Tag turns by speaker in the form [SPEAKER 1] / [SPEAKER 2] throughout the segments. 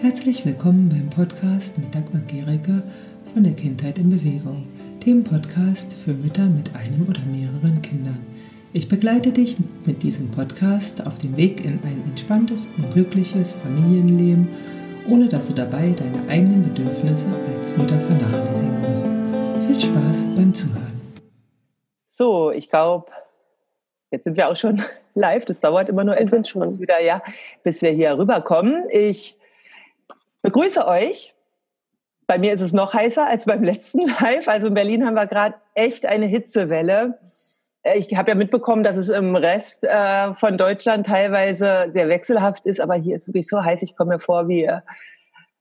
[SPEAKER 1] Herzlich willkommen beim Podcast mit Dagmar Gericke von der Kindheit in Bewegung, dem Podcast für Mütter mit einem oder mehreren Kindern. Ich begleite dich mit diesem Podcast auf dem Weg in ein entspanntes und glückliches Familienleben, ohne dass du dabei deine eigenen Bedürfnisse als Mutter vernachlässigen musst. Viel Spaß beim Zuhören.
[SPEAKER 2] So, ich glaube, jetzt sind wir auch schon live. Das dauert immer nur etwas schon wieder, ja, bis wir hier rüberkommen. Ich begrüße euch. Bei mir ist es noch heißer als beim letzten Live. Also in Berlin haben wir gerade echt eine Hitzewelle. Ich habe ja mitbekommen, dass es im Rest äh, von Deutschland teilweise sehr wechselhaft ist, aber hier ist wirklich so heiß. Ich komme mir vor wie äh,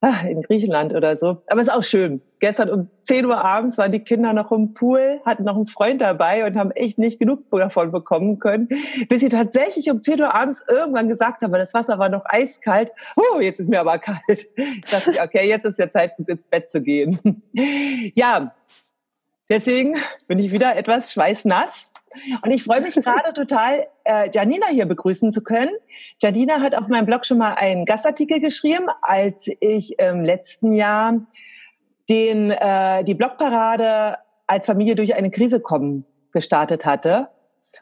[SPEAKER 2] in Griechenland oder so. Aber es ist auch schön. Gestern um 10 Uhr abends waren die Kinder noch im Pool, hatten noch einen Freund dabei und haben echt nicht genug davon bekommen können, bis sie tatsächlich um 10 Uhr abends irgendwann gesagt haben, das Wasser war noch eiskalt. Oh, jetzt ist mir aber kalt. Da dachte ich, okay, jetzt ist der Zeitpunkt ins Bett zu gehen. Ja, deswegen bin ich wieder etwas schweißnass. Und ich freue mich gerade total, äh, Janina hier begrüßen zu können. Janina hat auf meinem Blog schon mal einen Gastartikel geschrieben, als ich im letzten Jahr den, äh, die Blogparade als Familie durch eine Krise kommen gestartet hatte.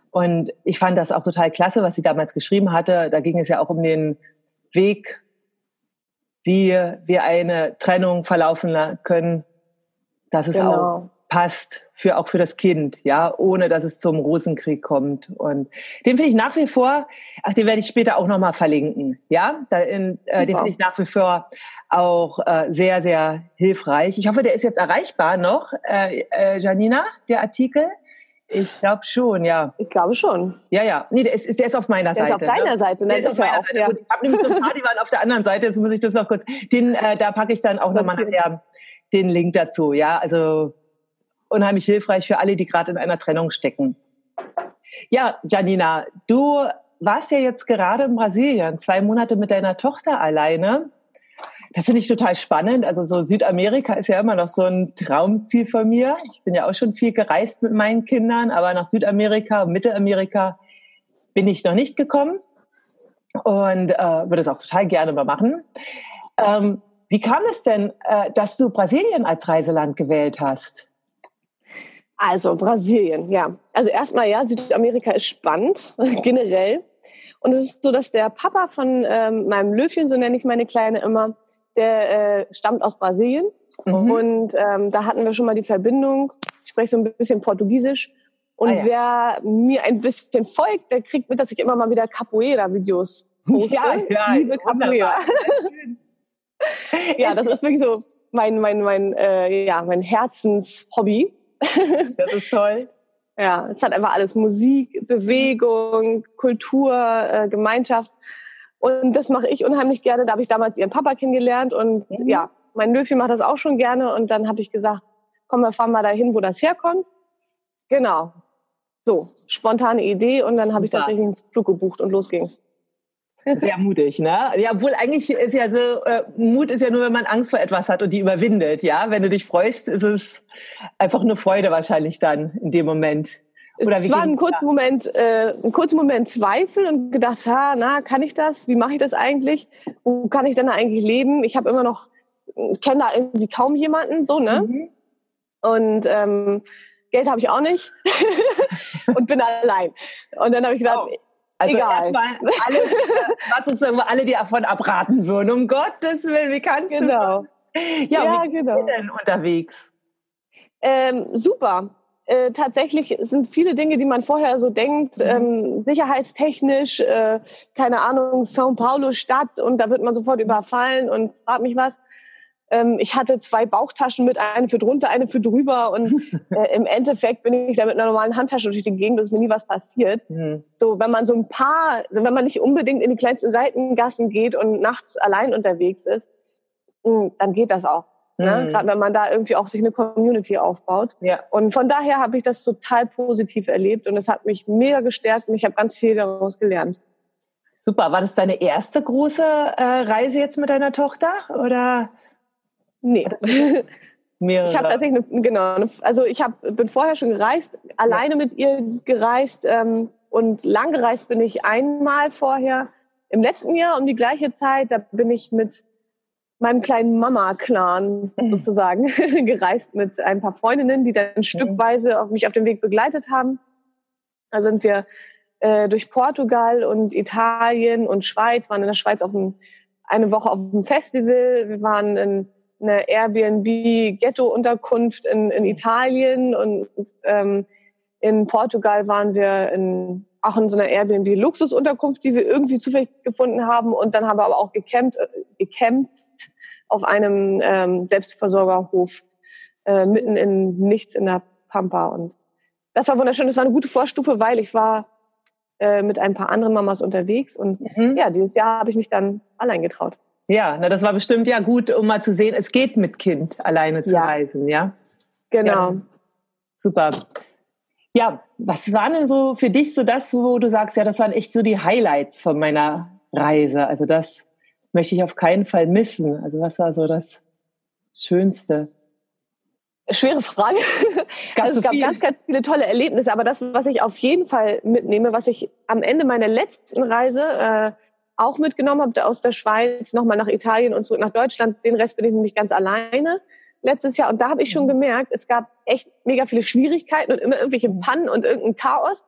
[SPEAKER 2] Und ich fand das auch total klasse, was sie damals geschrieben hatte. Da ging es ja auch um den Weg, wie wir eine Trennung verlaufen können, dass es genau. auch passt für auch für das Kind, ja, ohne dass es zum Rosenkrieg kommt. Und den finde ich nach wie vor, ach, den werde ich später auch nochmal verlinken, ja, da in, äh, den finde ich nach wie vor auch äh, sehr, sehr hilfreich. Ich hoffe, der ist jetzt erreichbar noch, äh, äh, Janina, der Artikel. Ich glaube schon, ja.
[SPEAKER 3] Ich glaube schon.
[SPEAKER 2] Ja, ja. Nee, der ist, der ist auf meiner
[SPEAKER 3] der
[SPEAKER 2] Seite.
[SPEAKER 3] Ist auf deiner
[SPEAKER 2] ne?
[SPEAKER 3] Seite,
[SPEAKER 2] ne? Der ist auf meiner
[SPEAKER 3] auch,
[SPEAKER 2] Seite. Ja. ich habe nämlich so ein paar, die waren auf der anderen Seite. Jetzt muss ich das noch kurz. Den, äh, da packe ich dann auch nochmal nachher den Link dazu. Ja, also unheimlich hilfreich für alle, die gerade in einer Trennung stecken. Ja, Janina, du warst ja jetzt gerade in Brasilien, zwei Monate mit deiner Tochter alleine. Das finde ich total spannend. Also so Südamerika ist ja immer noch so ein Traumziel von mir. Ich bin ja auch schon viel gereist mit meinen Kindern, aber nach Südamerika, Mittelamerika bin ich noch nicht gekommen und äh, würde es auch total gerne mal machen. Ähm, wie kam es denn, äh, dass du Brasilien als Reiseland gewählt hast?
[SPEAKER 3] Also Brasilien, ja. Also erstmal ja, Südamerika ist spannend generell. Und es ist so, dass der Papa von ähm, meinem Löwchen, so nenne ich meine Kleine immer, der äh, stammt aus Brasilien. Mhm. Und ähm, da hatten wir schon mal die Verbindung. Ich spreche so ein bisschen Portugiesisch. Und ah, ja. wer mir ein bisschen folgt, der kriegt mit, dass ich immer mal wieder Capoeira-Videos poste. Ja, ja, Liebe Capoeira. ja, das ist wirklich so mein, mein, mein, äh, ja, mein Herzenshobby.
[SPEAKER 2] Das ist toll.
[SPEAKER 3] ja, es hat einfach alles Musik, Bewegung, Kultur, äh, Gemeinschaft. Und das mache ich unheimlich gerne. Da habe ich damals ihren Papa kennengelernt und mhm. ja, mein Löwchen macht das auch schon gerne. Und dann habe ich gesagt, komm, wir fahren mal dahin, wo das herkommt. Genau. So, spontane Idee und dann habe ich tatsächlich einen Flug gebucht und los ging's.
[SPEAKER 2] Sehr mutig, ne? Ja, obwohl eigentlich ist ja so, äh, Mut ist ja nur, wenn man Angst vor etwas hat und die überwindet, ja? Wenn du dich freust, ist es einfach eine Freude wahrscheinlich dann in dem Moment.
[SPEAKER 3] Oder es war ein kurzer Moment, äh, ein kurzer Moment Zweifel und gedacht, ha, na, kann ich das? Wie mache ich das eigentlich? Wo kann ich denn da eigentlich leben? Ich habe immer noch, kenne da irgendwie kaum jemanden, so, ne? Mhm. Und ähm, Geld habe ich auch nicht und bin allein. Und dann habe ich gedacht, oh
[SPEAKER 2] also erstmal alles, was uns alle die davon abraten würden. Um Gottes Willen, wie kannst
[SPEAKER 3] genau.
[SPEAKER 2] du? Ja, ja wie genau. bist du denn unterwegs?
[SPEAKER 3] Ähm, super. Äh, tatsächlich sind viele Dinge, die man vorher so denkt, mhm. ähm, sicherheitstechnisch, äh, keine Ahnung, São Paulo Stadt und da wird man sofort überfallen und fragt mich was. Ähm, ich hatte zwei Bauchtaschen mit, eine für drunter, eine für drüber und äh, im Endeffekt bin ich da mit einer normalen Handtasche durch die Gegend, dass mir nie was passiert. Mhm. So, wenn man so ein paar, also wenn man nicht unbedingt in die kleinsten Seitengassen geht und nachts allein unterwegs ist, mh, hm, dann geht das auch. Ne? Mhm. Gerade wenn man da irgendwie auch sich eine Community aufbaut. Ja. Und von daher habe ich das total positiv erlebt und es hat mich mega gestärkt und ich habe ganz viel daraus gelernt.
[SPEAKER 2] Super. War das deine erste große äh, Reise jetzt mit deiner Tochter oder?
[SPEAKER 3] Nee. Mehrere. Ich habe tatsächlich, eine, genau, eine, also ich hab, bin vorher schon gereist, alleine ja. mit ihr gereist ähm, und lang gereist bin ich einmal vorher im letzten Jahr um die gleiche Zeit. Da bin ich mit meinem kleinen Mama-Clan mhm. sozusagen gereist mit ein paar Freundinnen, die dann mhm. stückweise auf mich auf dem Weg begleitet haben. Da sind wir äh, durch Portugal und Italien und Schweiz, waren in der Schweiz auf einem, eine Woche auf einem Festival. Wir waren in einer Airbnb-Ghetto-Unterkunft in, in Italien und ähm, in Portugal waren wir in, auch in so einer Airbnb-Luxusunterkunft, die wir irgendwie zufällig gefunden haben. Und dann haben wir aber auch gecampt, gecampt auf einem ähm, Selbstversorgerhof äh, mitten in nichts in der Pampa. Und das war wunderschön. Das war eine gute Vorstufe, weil ich war äh, mit ein paar anderen Mamas unterwegs. Und mhm. ja, dieses Jahr habe ich mich dann allein getraut.
[SPEAKER 2] Ja, na, das war bestimmt ja gut, um mal zu sehen, es geht mit Kind alleine zu ja. reisen, ja?
[SPEAKER 3] Genau.
[SPEAKER 2] Ja. Super. Ja, was waren denn so für dich so das, wo du sagst, ja, das waren echt so die Highlights von meiner Reise? Also das möchte ich auf keinen Fall missen. Also was war so das Schönste?
[SPEAKER 3] Schwere Frage. Gab also es gab viel? ganz, ganz viele tolle Erlebnisse, aber das, was ich auf jeden Fall mitnehme, was ich am Ende meiner letzten Reise äh, auch mitgenommen habe, aus der Schweiz nochmal nach Italien und zurück nach Deutschland, den Rest bin ich nämlich ganz alleine letztes Jahr. Und da habe ich schon mhm. gemerkt, es gab echt mega viele Schwierigkeiten und immer irgendwelche mhm. Pannen und irgendein Chaos.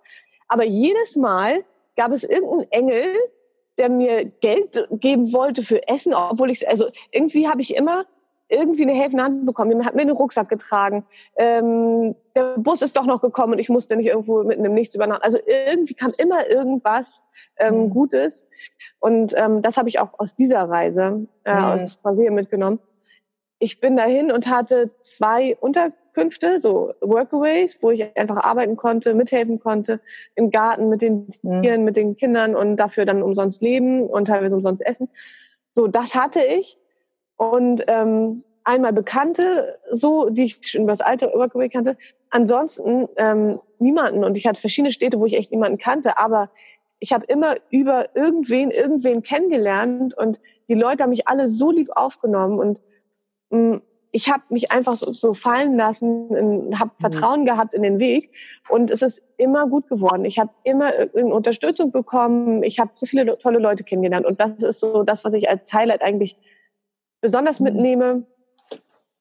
[SPEAKER 3] Aber jedes Mal gab es irgendeinen Engel, der mir Geld geben wollte für Essen, obwohl ich, also irgendwie habe ich immer irgendwie eine helfende Hand bekommen. Jemand hat mir einen Rucksack getragen. Ähm, der Bus ist doch noch gekommen und ich musste nicht irgendwo mitten im Nichts übernachten. Also irgendwie kam immer irgendwas ähm, mhm. Gutes. Und ähm, das habe ich auch aus dieser Reise äh, mhm. aus Brasilien mitgenommen. Ich bin dahin und hatte zwei Unterkünfte, so Workaways, wo ich einfach arbeiten konnte, mithelfen konnte, im Garten mit den mhm. Tieren, mhm. mit den Kindern und dafür dann umsonst leben und teilweise umsonst essen. So, das hatte ich. Und ähm, einmal Bekannte, so, die ich schon über das alte Workaway kannte. Ansonsten ähm, niemanden. Und ich hatte verschiedene Städte, wo ich echt niemanden kannte. Aber ich habe immer über irgendwen, irgendwen kennengelernt und die Leute haben mich alle so lieb aufgenommen und mh, mm, ich habe mich einfach so, so fallen lassen, habe mhm. Vertrauen gehabt in den Weg und es ist immer gut geworden. Ich habe immer Unterstützung bekommen. Ich habe so viele tolle Leute kennengelernt und das ist so das, was ich als Highlight eigentlich besonders mhm. mitnehme,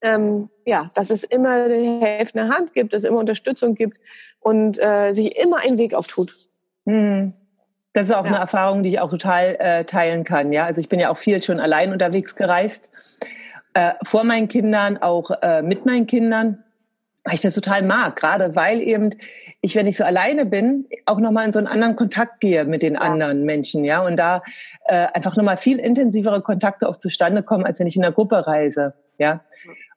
[SPEAKER 3] ähm, ja, dass es immer eine helfende Hand gibt, dass es immer Unterstützung gibt und äh, sich immer ein Weg auftut.
[SPEAKER 2] Mhm. Das ist auch ja. eine Erfahrung, die ich auch total äh, teilen kann. Ja, also ich bin ja auch viel schon allein unterwegs gereist, äh, vor meinen Kindern, auch äh, mit meinen Kindern weil ich das total mag, gerade weil eben ich, wenn ich so alleine bin, auch nochmal in so einen anderen Kontakt gehe mit den ja. anderen Menschen, ja, und da äh, einfach nochmal viel intensivere Kontakte auch zustande kommen, als wenn ich in der Gruppe reise, ja.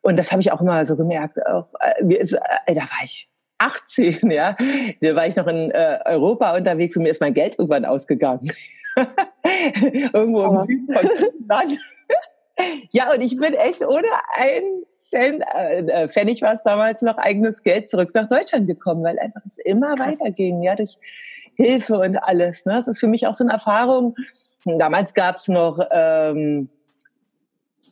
[SPEAKER 2] Und das habe ich auch immer so gemerkt. Auch, äh, mir ist, äh, da war ich 18, ja, da war ich noch in äh, Europa unterwegs und mir ist mein Geld irgendwann ausgegangen. Irgendwo im Süden von Land. Ja, und ich bin echt ohne ein Cent, äh, äh Pfennig war es damals noch, eigenes Geld zurück nach Deutschland gekommen, weil einfach es immer Krass. weiterging, ja, durch Hilfe und alles. Ne? Das ist für mich auch so eine Erfahrung. Damals gab es noch ähm,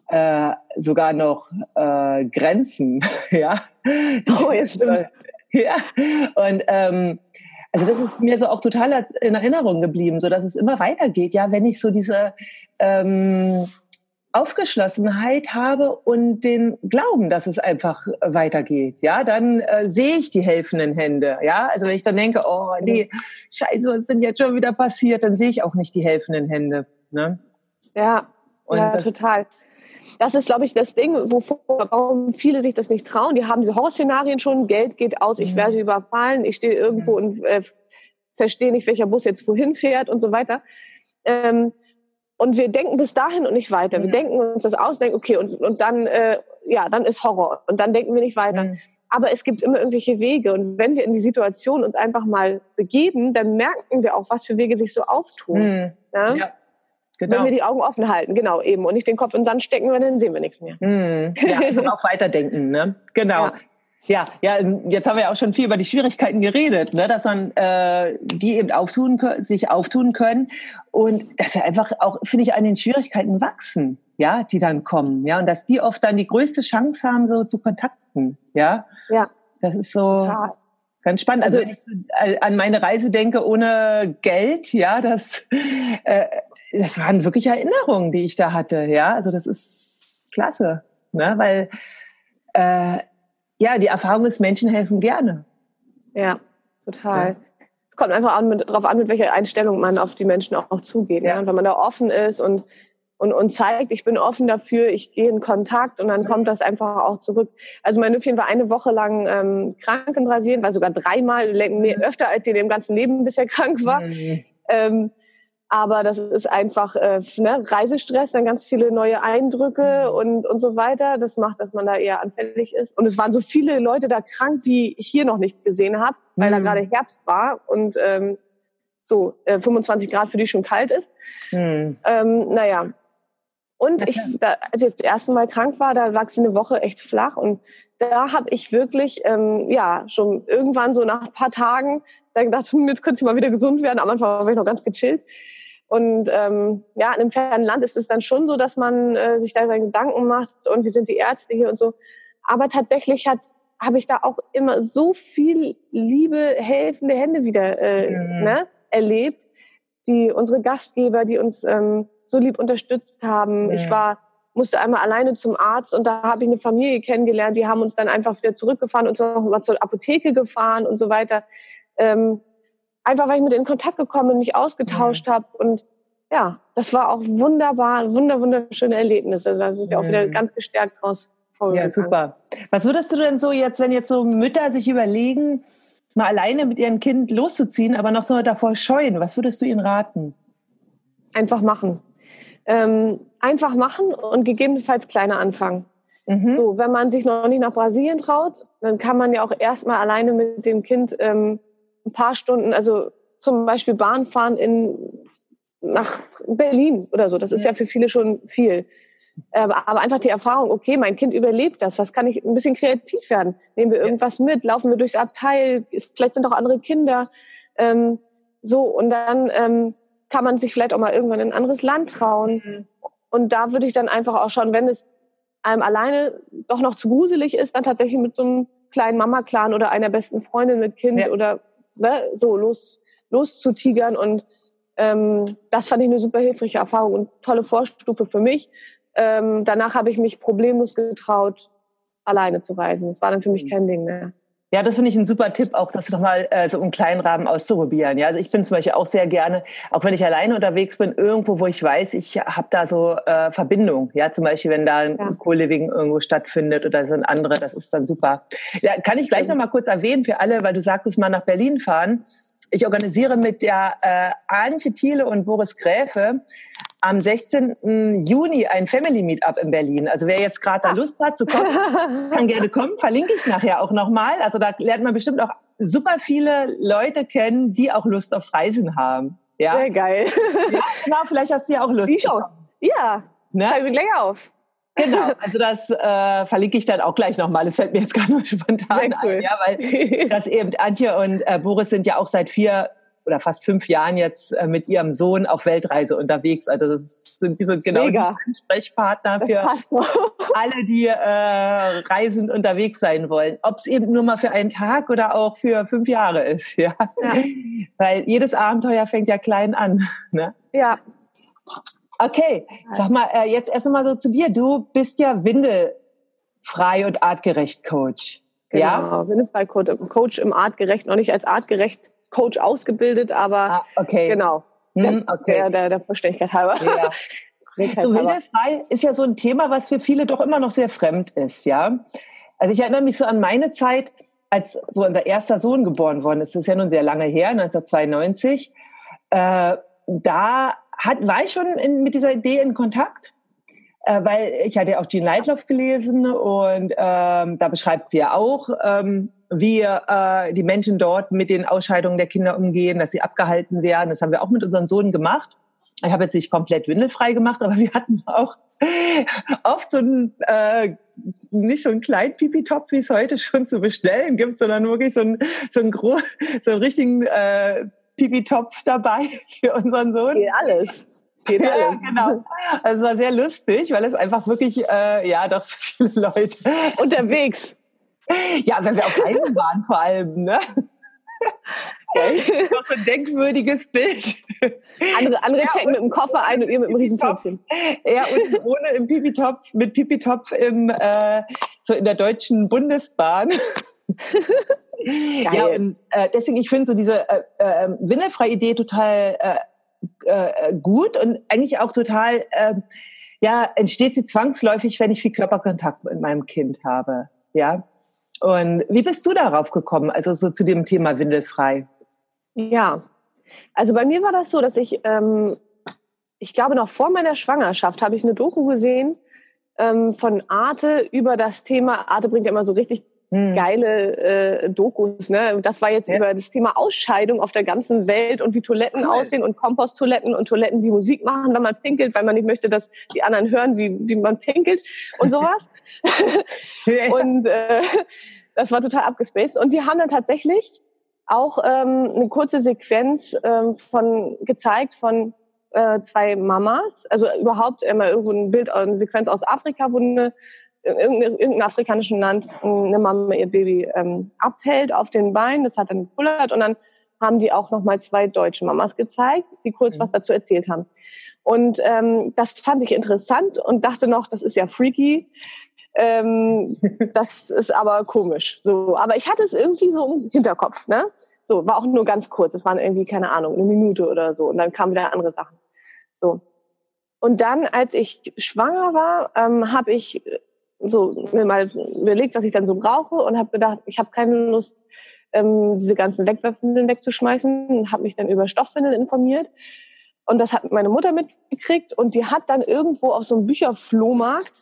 [SPEAKER 2] äh, sogar noch äh, Grenzen, ja.
[SPEAKER 3] Oh, ja, stimmt.
[SPEAKER 2] Ja, und ähm, also das ist mir so auch total in Erinnerung geblieben, so dass es immer weitergeht, ja, wenn ich so diese ähm, Aufgeschlossenheit habe und den Glauben, dass es einfach weitergeht, ja, dann äh, sehe ich die helfenden Hände, ja. Also wenn ich dann denke, oh nee, Scheiße, was ist denn jetzt schon wieder passiert, dann sehe ich auch nicht die helfenden Hände. Ne?
[SPEAKER 3] Ja, und ja, total. Das ist, glaube ich, das Ding, wovor, warum viele sich das nicht trauen. Die haben diese Horrorszenarien schon, Geld geht aus, ich mhm. werde überfallen, ich stehe irgendwo mhm. und äh, verstehe nicht, welcher Bus jetzt wohin fährt und so weiter. Ähm, und wir denken bis dahin und nicht weiter. Wir denken uns das aus, denken, okay, und, und dann, äh, ja, dann ist Horror. Und dann denken wir nicht weiter. Mhm. Aber es gibt immer irgendwelche Wege. Und wenn wir in die Situation uns einfach mal begeben, dann merken wir auch, was für Wege sich so auftun. Mhm. Ja? ja? Genau. Wenn wir die Augen offen halten, genau, eben. Und nicht den Kopf in den Sand stecken, weil dann sehen wir nichts mehr.
[SPEAKER 2] Mhm. Ja, und auch weiterdenken, ne? Genau. Ja. Ja, ja, jetzt haben wir ja auch schon viel über die Schwierigkeiten geredet, ne, dass man äh, die eben auftun, sich auftun können und dass wir einfach auch, finde ich, an den Schwierigkeiten wachsen, ja, die dann kommen, ja, und dass die oft dann die größte Chance haben, so zu kontakten, ja.
[SPEAKER 3] Ja.
[SPEAKER 2] Das ist so Total. ganz spannend. Also, also wenn ich an meine Reise denke ohne Geld, ja, das, äh, das waren wirklich Erinnerungen, die ich da hatte, ja. Also das ist klasse, ne? weil äh, ja, die Erfahrung ist, Menschen helfen gerne.
[SPEAKER 3] Ja, total. Ja. Es kommt einfach an, mit, darauf an, mit welcher Einstellung man auf die Menschen auch, auch zugeht. Ja. ja. wenn man da offen ist und, und, und zeigt, ich bin offen dafür, ich gehe in Kontakt und dann kommt das einfach auch zurück. Also mein Nüffchen war eine Woche lang ähm, krank in Brasilien, war sogar dreimal, mehr, öfter als sie in ihrem ganzen Leben bisher krank war. Mhm. Ähm, aber das ist einfach äh, ne, Reisestress, dann ganz viele neue Eindrücke und, und so weiter. Das macht, dass man da eher anfällig ist. Und es waren so viele Leute da krank, die ich hier noch nicht gesehen habe, weil mhm. da gerade Herbst war und ähm, so äh, 25 Grad für die schon kalt ist. Mhm. Ähm, naja. Und ich, da, als ich das erste Mal krank war, da lag sie eine Woche echt flach und da habe ich wirklich, ähm, ja, schon irgendwann so nach ein paar Tagen dann gedacht, hm, jetzt könnte sie mal wieder gesund werden. Am Anfang war ich noch ganz gechillt. Und ähm, ja, in einem fernen Land ist es dann schon so, dass man äh, sich da seine Gedanken macht und wie sind die Ärzte hier und so. Aber tatsächlich hat habe ich da auch immer so viel liebe, helfende Hände wieder äh, mhm. ne, erlebt, die unsere Gastgeber, die uns ähm, so lieb unterstützt haben. Mhm. Ich war musste einmal alleine zum Arzt und da habe ich eine Familie kennengelernt, die haben uns dann einfach wieder zurückgefahren und noch mal zur Apotheke gefahren und so weiter. Ähm, einfach weil ich mit in Kontakt gekommen und mich ausgetauscht mhm. habe. Und ja, das war auch wunderbar, wunder, wunderschöne Erlebnisse. Also da sind wir auch wieder mhm. ganz gestärkt raus.
[SPEAKER 2] Ja, super. Was würdest du denn so jetzt, wenn jetzt so Mütter sich überlegen, mal alleine mit ihrem Kind loszuziehen, aber noch so davor scheuen, was würdest du ihnen raten?
[SPEAKER 3] Einfach machen. Ähm, einfach machen und gegebenenfalls kleiner anfangen. Mhm. So, wenn man sich noch nicht nach Brasilien traut, dann kann man ja auch erstmal alleine mit dem Kind ähm, ein paar Stunden, also zum Beispiel Bahn fahren in, nach Berlin oder so. Das ist ja, ja für viele schon viel. Aber einfach die Erfahrung, okay, mein Kind überlebt das. Was kann ich ein bisschen kreativ werden? Nehmen wir irgendwas mit? Laufen wir durchs Abteil? Vielleicht sind auch andere Kinder. Ähm, so, und dann ähm, kann man sich vielleicht auch mal irgendwann in ein anderes Land trauen. Mhm. Und da würde ich dann einfach auch schauen, wenn es einem alleine doch noch zu gruselig ist, dann tatsächlich mit so einem kleinen Mama-Clan oder einer besten Freundin mit Kind ja. oder ne, so los, loszutigern. Und ähm, das fand ich eine super hilfreiche Erfahrung und tolle Vorstufe für mich. Ähm, danach habe ich mich problemlos getraut, alleine zu reisen. Das war dann für mich mhm. kein Ding mehr.
[SPEAKER 2] Ja, das finde ich ein super Tipp, auch das doch mal äh, so im kleinen Rahmen auszuprobieren. Ja, also ich bin zum Beispiel auch sehr gerne, auch wenn ich alleine unterwegs bin, irgendwo, wo ich weiß, ich habe da so äh, Verbindung. Ja, zum Beispiel, wenn da ein ja. Co-Living irgendwo stattfindet oder sind andere, das ist dann super. Ja, kann ich gleich noch mal kurz erwähnen für alle, weil du sagtest mal nach Berlin fahren. Ich organisiere mit der äh, Antje Thiele und Boris Gräfe am 16. Juni ein Family Meetup in Berlin. Also wer jetzt gerade da Lust hat zu kommen, kann gerne kommen. Verlinke ich nachher auch nochmal. Also da lernt man bestimmt auch super viele Leute kennen, die auch Lust aufs Reisen haben. Ja?
[SPEAKER 3] Sehr geil.
[SPEAKER 2] Ja, genau, vielleicht hast du ja auch Lust.
[SPEAKER 3] Wie schaut? Ja, ne? schreibe gleich auf.
[SPEAKER 2] Genau, also das äh, verlinke ich dann auch gleich nochmal. Es fällt mir jetzt gar nur spontan cool. ein, ja, weil das eben Antje und äh, Boris sind ja auch seit vier oder fast fünf Jahren jetzt äh, mit ihrem Sohn auf Weltreise unterwegs. Also das sind, die sind genau Mega. die Ansprechpartner für alle, die äh, reisend unterwegs sein wollen. Ob es eben nur mal für einen Tag oder auch für fünf Jahre ist. Ja? ja. Weil jedes Abenteuer fängt ja klein an. Ne?
[SPEAKER 3] Ja.
[SPEAKER 2] Okay, sag mal, äh, jetzt erst einmal so zu dir. Du bist ja windelfrei und artgerecht Coach.
[SPEAKER 3] Genau, ja? windelfrei Coach im artgerecht, noch nicht als artgerecht Coach ausgebildet, aber ah, okay. genau. Hm, okay. Der, der, der Vollständigkeit halber. Ja.
[SPEAKER 2] so Wildefrei ist ja so ein Thema, was für viele doch immer noch sehr fremd ist, ja. Also ich erinnere mich so an meine Zeit, als so unser erster Sohn geboren worden ist. Das ist ja nun sehr lange her, 1992. Äh, da hat, war ich schon in, mit dieser Idee in Kontakt, äh, weil ich hatte ja auch Jean Lightloff gelesen und ähm, da beschreibt sie ja auch, ähm, wie äh, die Menschen dort mit den Ausscheidungen der Kinder umgehen, dass sie abgehalten werden. Das haben wir auch mit unseren Sohn gemacht. Ich habe jetzt nicht komplett windelfrei gemacht, aber wir hatten auch oft so einen, äh, nicht so einen kleinen Pipi-Topf, wie es heute schon zu bestellen gibt, sondern wirklich so einen, so einen, groß, so einen richtigen äh, Pipi-Topf dabei für unseren Sohn.
[SPEAKER 3] Geht alles.
[SPEAKER 2] Geht alles. Ja, genau. Also es war sehr lustig, weil es einfach wirklich, äh, ja, doch viele Leute.
[SPEAKER 3] Unterwegs.
[SPEAKER 2] Ja, wenn wir auf Reisen waren vor allem, ne? geil. Noch so ein denkwürdiges Bild.
[SPEAKER 3] Andere, andere ja, checken mit dem Koffer ein und ihr mit dem Riesentöpfchen.
[SPEAKER 2] Ja, und ohne im Pipitopf, mit Pipitopf im, äh, so in der deutschen Bundesbahn. ja, und äh, deswegen, ich finde so diese äh, äh, windelfreie Idee total äh, äh, gut und eigentlich auch total, äh, ja, entsteht sie zwangsläufig, wenn ich viel Körperkontakt mit meinem Kind habe. Ja. Und wie bist du darauf gekommen, also so zu dem Thema windelfrei?
[SPEAKER 3] Ja, also bei mir war das so, dass ich, ähm, ich glaube, noch vor meiner Schwangerschaft habe ich eine Doku gesehen ähm, von Arte über das Thema. Arte bringt ja immer so richtig hm. geile äh, Dokus. Ne? Das war jetzt ja. über das Thema Ausscheidung auf der ganzen Welt und wie Toiletten cool. aussehen und Komposttoiletten und Toiletten, die Musik machen, wenn man pinkelt, weil man nicht möchte, dass die anderen hören, wie, wie man pinkelt und sowas. und äh, das war total abgespaced. Und die haben dann tatsächlich auch ähm, eine kurze Sequenz ähm, von gezeigt von äh, zwei Mamas, also überhaupt immer irgendwo ein Bild, eine Sequenz aus Afrika, wo eine in irgendeinem afrikanischen Land eine Mama ihr Baby ähm, abhält auf den Beinen, das hat dann gepullert und dann haben die auch nochmal zwei deutsche Mamas gezeigt, die kurz mhm. was dazu erzählt haben. Und ähm, das fand ich interessant und dachte noch, das ist ja freaky. Ähm, das ist aber komisch. So, aber ich hatte es irgendwie so im Hinterkopf, ne? So, war auch nur ganz kurz. Es waren irgendwie, keine Ahnung, eine Minute oder so. Und dann kamen wieder andere Sachen. So. Und dann, als ich schwanger war, ähm, habe ich so mir mal überlegt, was ich dann so brauche und habe gedacht, ich habe keine Lust, ähm, diese ganzen Wegwerfwindeln wegzuschmeißen und habe mich dann über Stoffwindeln informiert. Und das hat meine Mutter mitgekriegt und die hat dann irgendwo auf so einem Bücherflohmarkt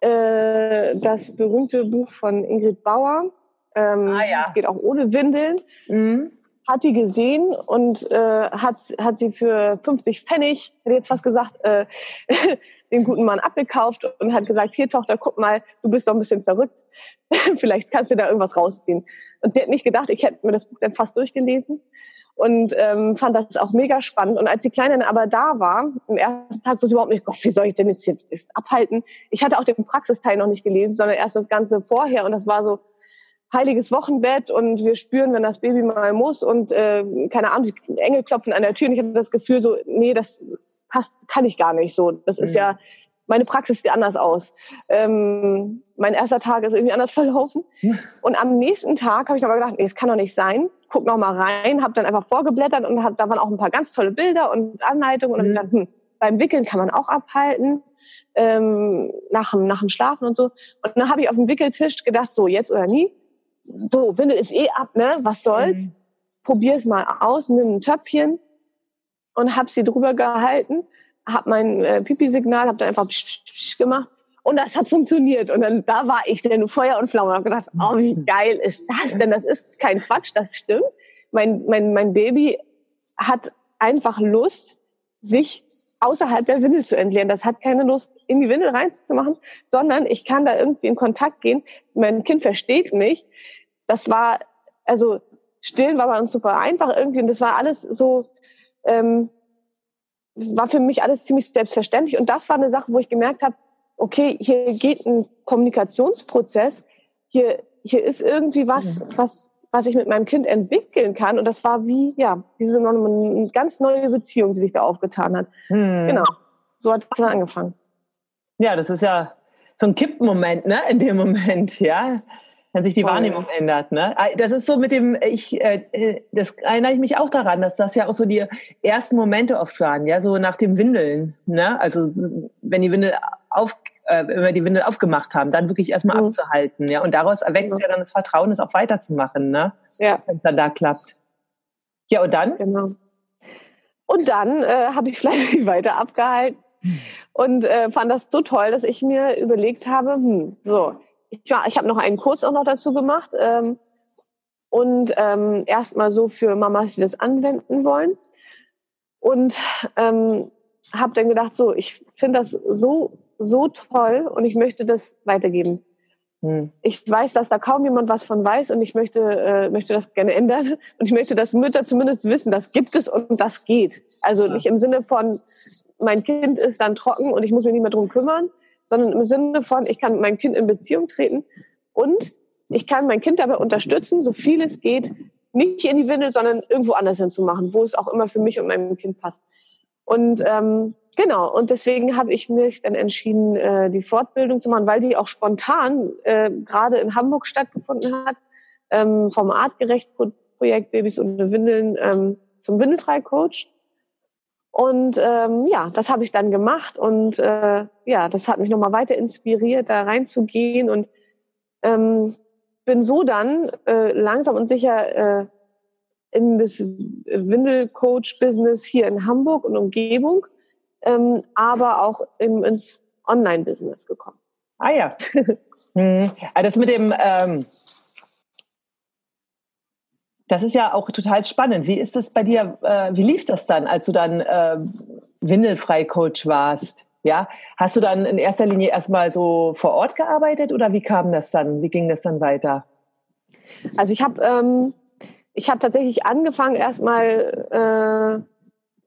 [SPEAKER 3] äh, das berühmte Buch von Ingrid Bauer. Ähm, ah, ja. Das geht auch ohne Windeln. Mhm. Hat die gesehen und äh, hat, hat sie für 50 Pfennig, hätte jetzt fast gesagt, äh, den guten Mann abgekauft und hat gesagt, hier Tochter, guck mal, du bist doch ein bisschen verrückt. Vielleicht kannst du da irgendwas rausziehen. Und sie hat nicht gedacht, ich hätte mir das Buch dann fast durchgelesen und ähm, fand das auch mega spannend. Und als die Kleine dann aber da war, im ersten Tag wusste ich überhaupt nicht, Gott, wie soll ich denn jetzt, jetzt abhalten? Ich hatte auch den Praxisteil noch nicht gelesen, sondern erst das Ganze vorher. Und das war so heiliges Wochenbett und wir spüren, wenn das Baby mal muss und äh, keine Ahnung, Engel klopfen an der Tür. Und ich hatte das Gefühl so, nee, das passt, kann ich gar nicht so. Das ist mhm. ja meine Praxis sieht anders aus. Ähm, mein erster Tag ist irgendwie anders verlaufen. Und am nächsten Tag habe ich nochmal gedacht, nee, das kann doch nicht sein. Guck noch mal rein, habe dann einfach vorgeblättert und hab, da waren auch ein paar ganz tolle Bilder und Anleitungen. Und mhm. dann hm, beim Wickeln kann man auch abhalten, ähm, nach, nach dem Schlafen und so. Und dann habe ich auf dem Wickeltisch gedacht, so jetzt oder nie. So, Windel ist eh ab, ne? Was soll's? Mhm. Probier es mal aus, nimm ein Töpfchen und habe sie drüber gehalten habe mein äh, Pipi-Signal, habe dann einfach psch, psch gemacht und das hat funktioniert. Und dann da war ich denn Feuer und Flamme und habe gedacht, oh, wie geil ist das denn? Das ist kein Quatsch, das stimmt. Mein, mein, mein Baby hat einfach Lust, sich außerhalb der Windel zu entleeren. Das hat keine Lust, in die Windel reinzumachen, sondern ich kann da irgendwie in Kontakt gehen. Mein Kind versteht mich. Das war, also stillen war bei uns super einfach irgendwie und das war alles so, ähm, war für mich alles ziemlich selbstverständlich. Und das war eine Sache, wo ich gemerkt habe, okay, hier geht ein Kommunikationsprozess, hier, hier ist irgendwie was, was, was ich mit meinem Kind entwickeln kann. Und das war wie, ja, wie so eine, ganz neue Beziehung, die sich da aufgetan hat. Mhm. Genau. So hat es dann angefangen.
[SPEAKER 2] Ja, das ist ja so ein Kippmoment, ne, in dem Moment, ja wenn sich die Voll. Wahrnehmung ändert. Ne? Ah, das ist so mit dem, ich, äh, das erinnere ich mich auch daran, dass das ja auch so die ersten Momente oft waren, ja, so nach dem Windeln. Ne? Also wenn die Windel auf, äh, wenn wir die Windel aufgemacht haben, dann wirklich erstmal mhm. abzuhalten, ja. Und daraus erwächst ja. ja dann das Vertrauen, es auch weiterzumachen, ne? Ja. Wenn es dann da klappt. Ja, und dann?
[SPEAKER 3] Genau. Und dann äh, habe ich vielleicht weiter abgehalten und äh, fand das so toll, dass ich mir überlegt habe, hm, so, ich, ja, ich habe noch einen Kurs auch noch dazu gemacht ähm, und ähm, erstmal so für Mamas, die das anwenden wollen und ähm, habe dann gedacht, so ich finde das so so toll und ich möchte das weitergeben. Hm. Ich weiß, dass da kaum jemand was von weiß und ich möchte äh, möchte das gerne ändern und ich möchte, dass Mütter zumindest wissen, das gibt es und das geht. Also ja. nicht im Sinne von mein Kind ist dann trocken und ich muss mich nicht mehr drum kümmern, sondern im Sinne von, ich kann mit meinem Kind in Beziehung treten und ich kann mein Kind dabei unterstützen, so viel es geht, nicht in die Windel, sondern irgendwo anders hinzumachen, wo es auch immer für mich und mein Kind passt. Und ähm, genau, und deswegen habe ich mich dann entschieden, äh, die Fortbildung zu machen, weil die auch spontan äh, gerade in Hamburg stattgefunden hat, ähm, vom Artgerecht-Projekt Babys ohne Windeln ähm, zum Windelfrei-Coach. Und ähm, ja, das habe ich dann gemacht und äh, ja, das hat mich nochmal weiter inspiriert, da reinzugehen und ähm, bin so dann äh, langsam und sicher äh, in das Windelcoach-Business hier in Hamburg und Umgebung, ähm, aber auch im, ins Online-Business gekommen.
[SPEAKER 2] Ah ja. hm. Ah, das mit dem, ähm, das ist ja auch total spannend. Wie ist das bei dir, äh, wie lief das dann, als du dann äh, Windelfrei-Coach warst? Ja, hast du dann in erster Linie erstmal so vor Ort gearbeitet oder wie kam das dann? Wie ging das dann weiter?
[SPEAKER 3] Also ich habe ähm, ich habe tatsächlich angefangen erstmal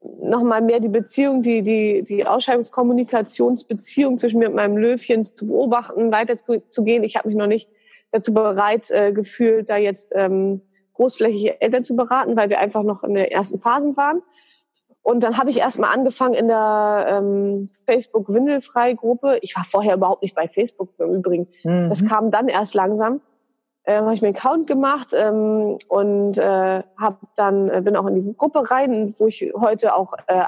[SPEAKER 3] äh, nochmal mehr die Beziehung, die die die Ausschreibungskommunikationsbeziehung zwischen mir und meinem Löwchen zu beobachten, weiterzugehen. Ich habe mich noch nicht dazu bereit äh, gefühlt, da jetzt ähm, großflächige Eltern zu beraten, weil wir einfach noch in der ersten Phasen waren. Und dann habe ich erstmal angefangen in der ähm, Facebook Windelfrei Gruppe. Ich war vorher überhaupt nicht bei Facebook im Übrigen. Mhm. Das kam dann erst langsam. Äh, habe ich mir einen Account gemacht ähm, und äh, habe dann äh, bin auch in die Gruppe rein, wo ich heute auch äh,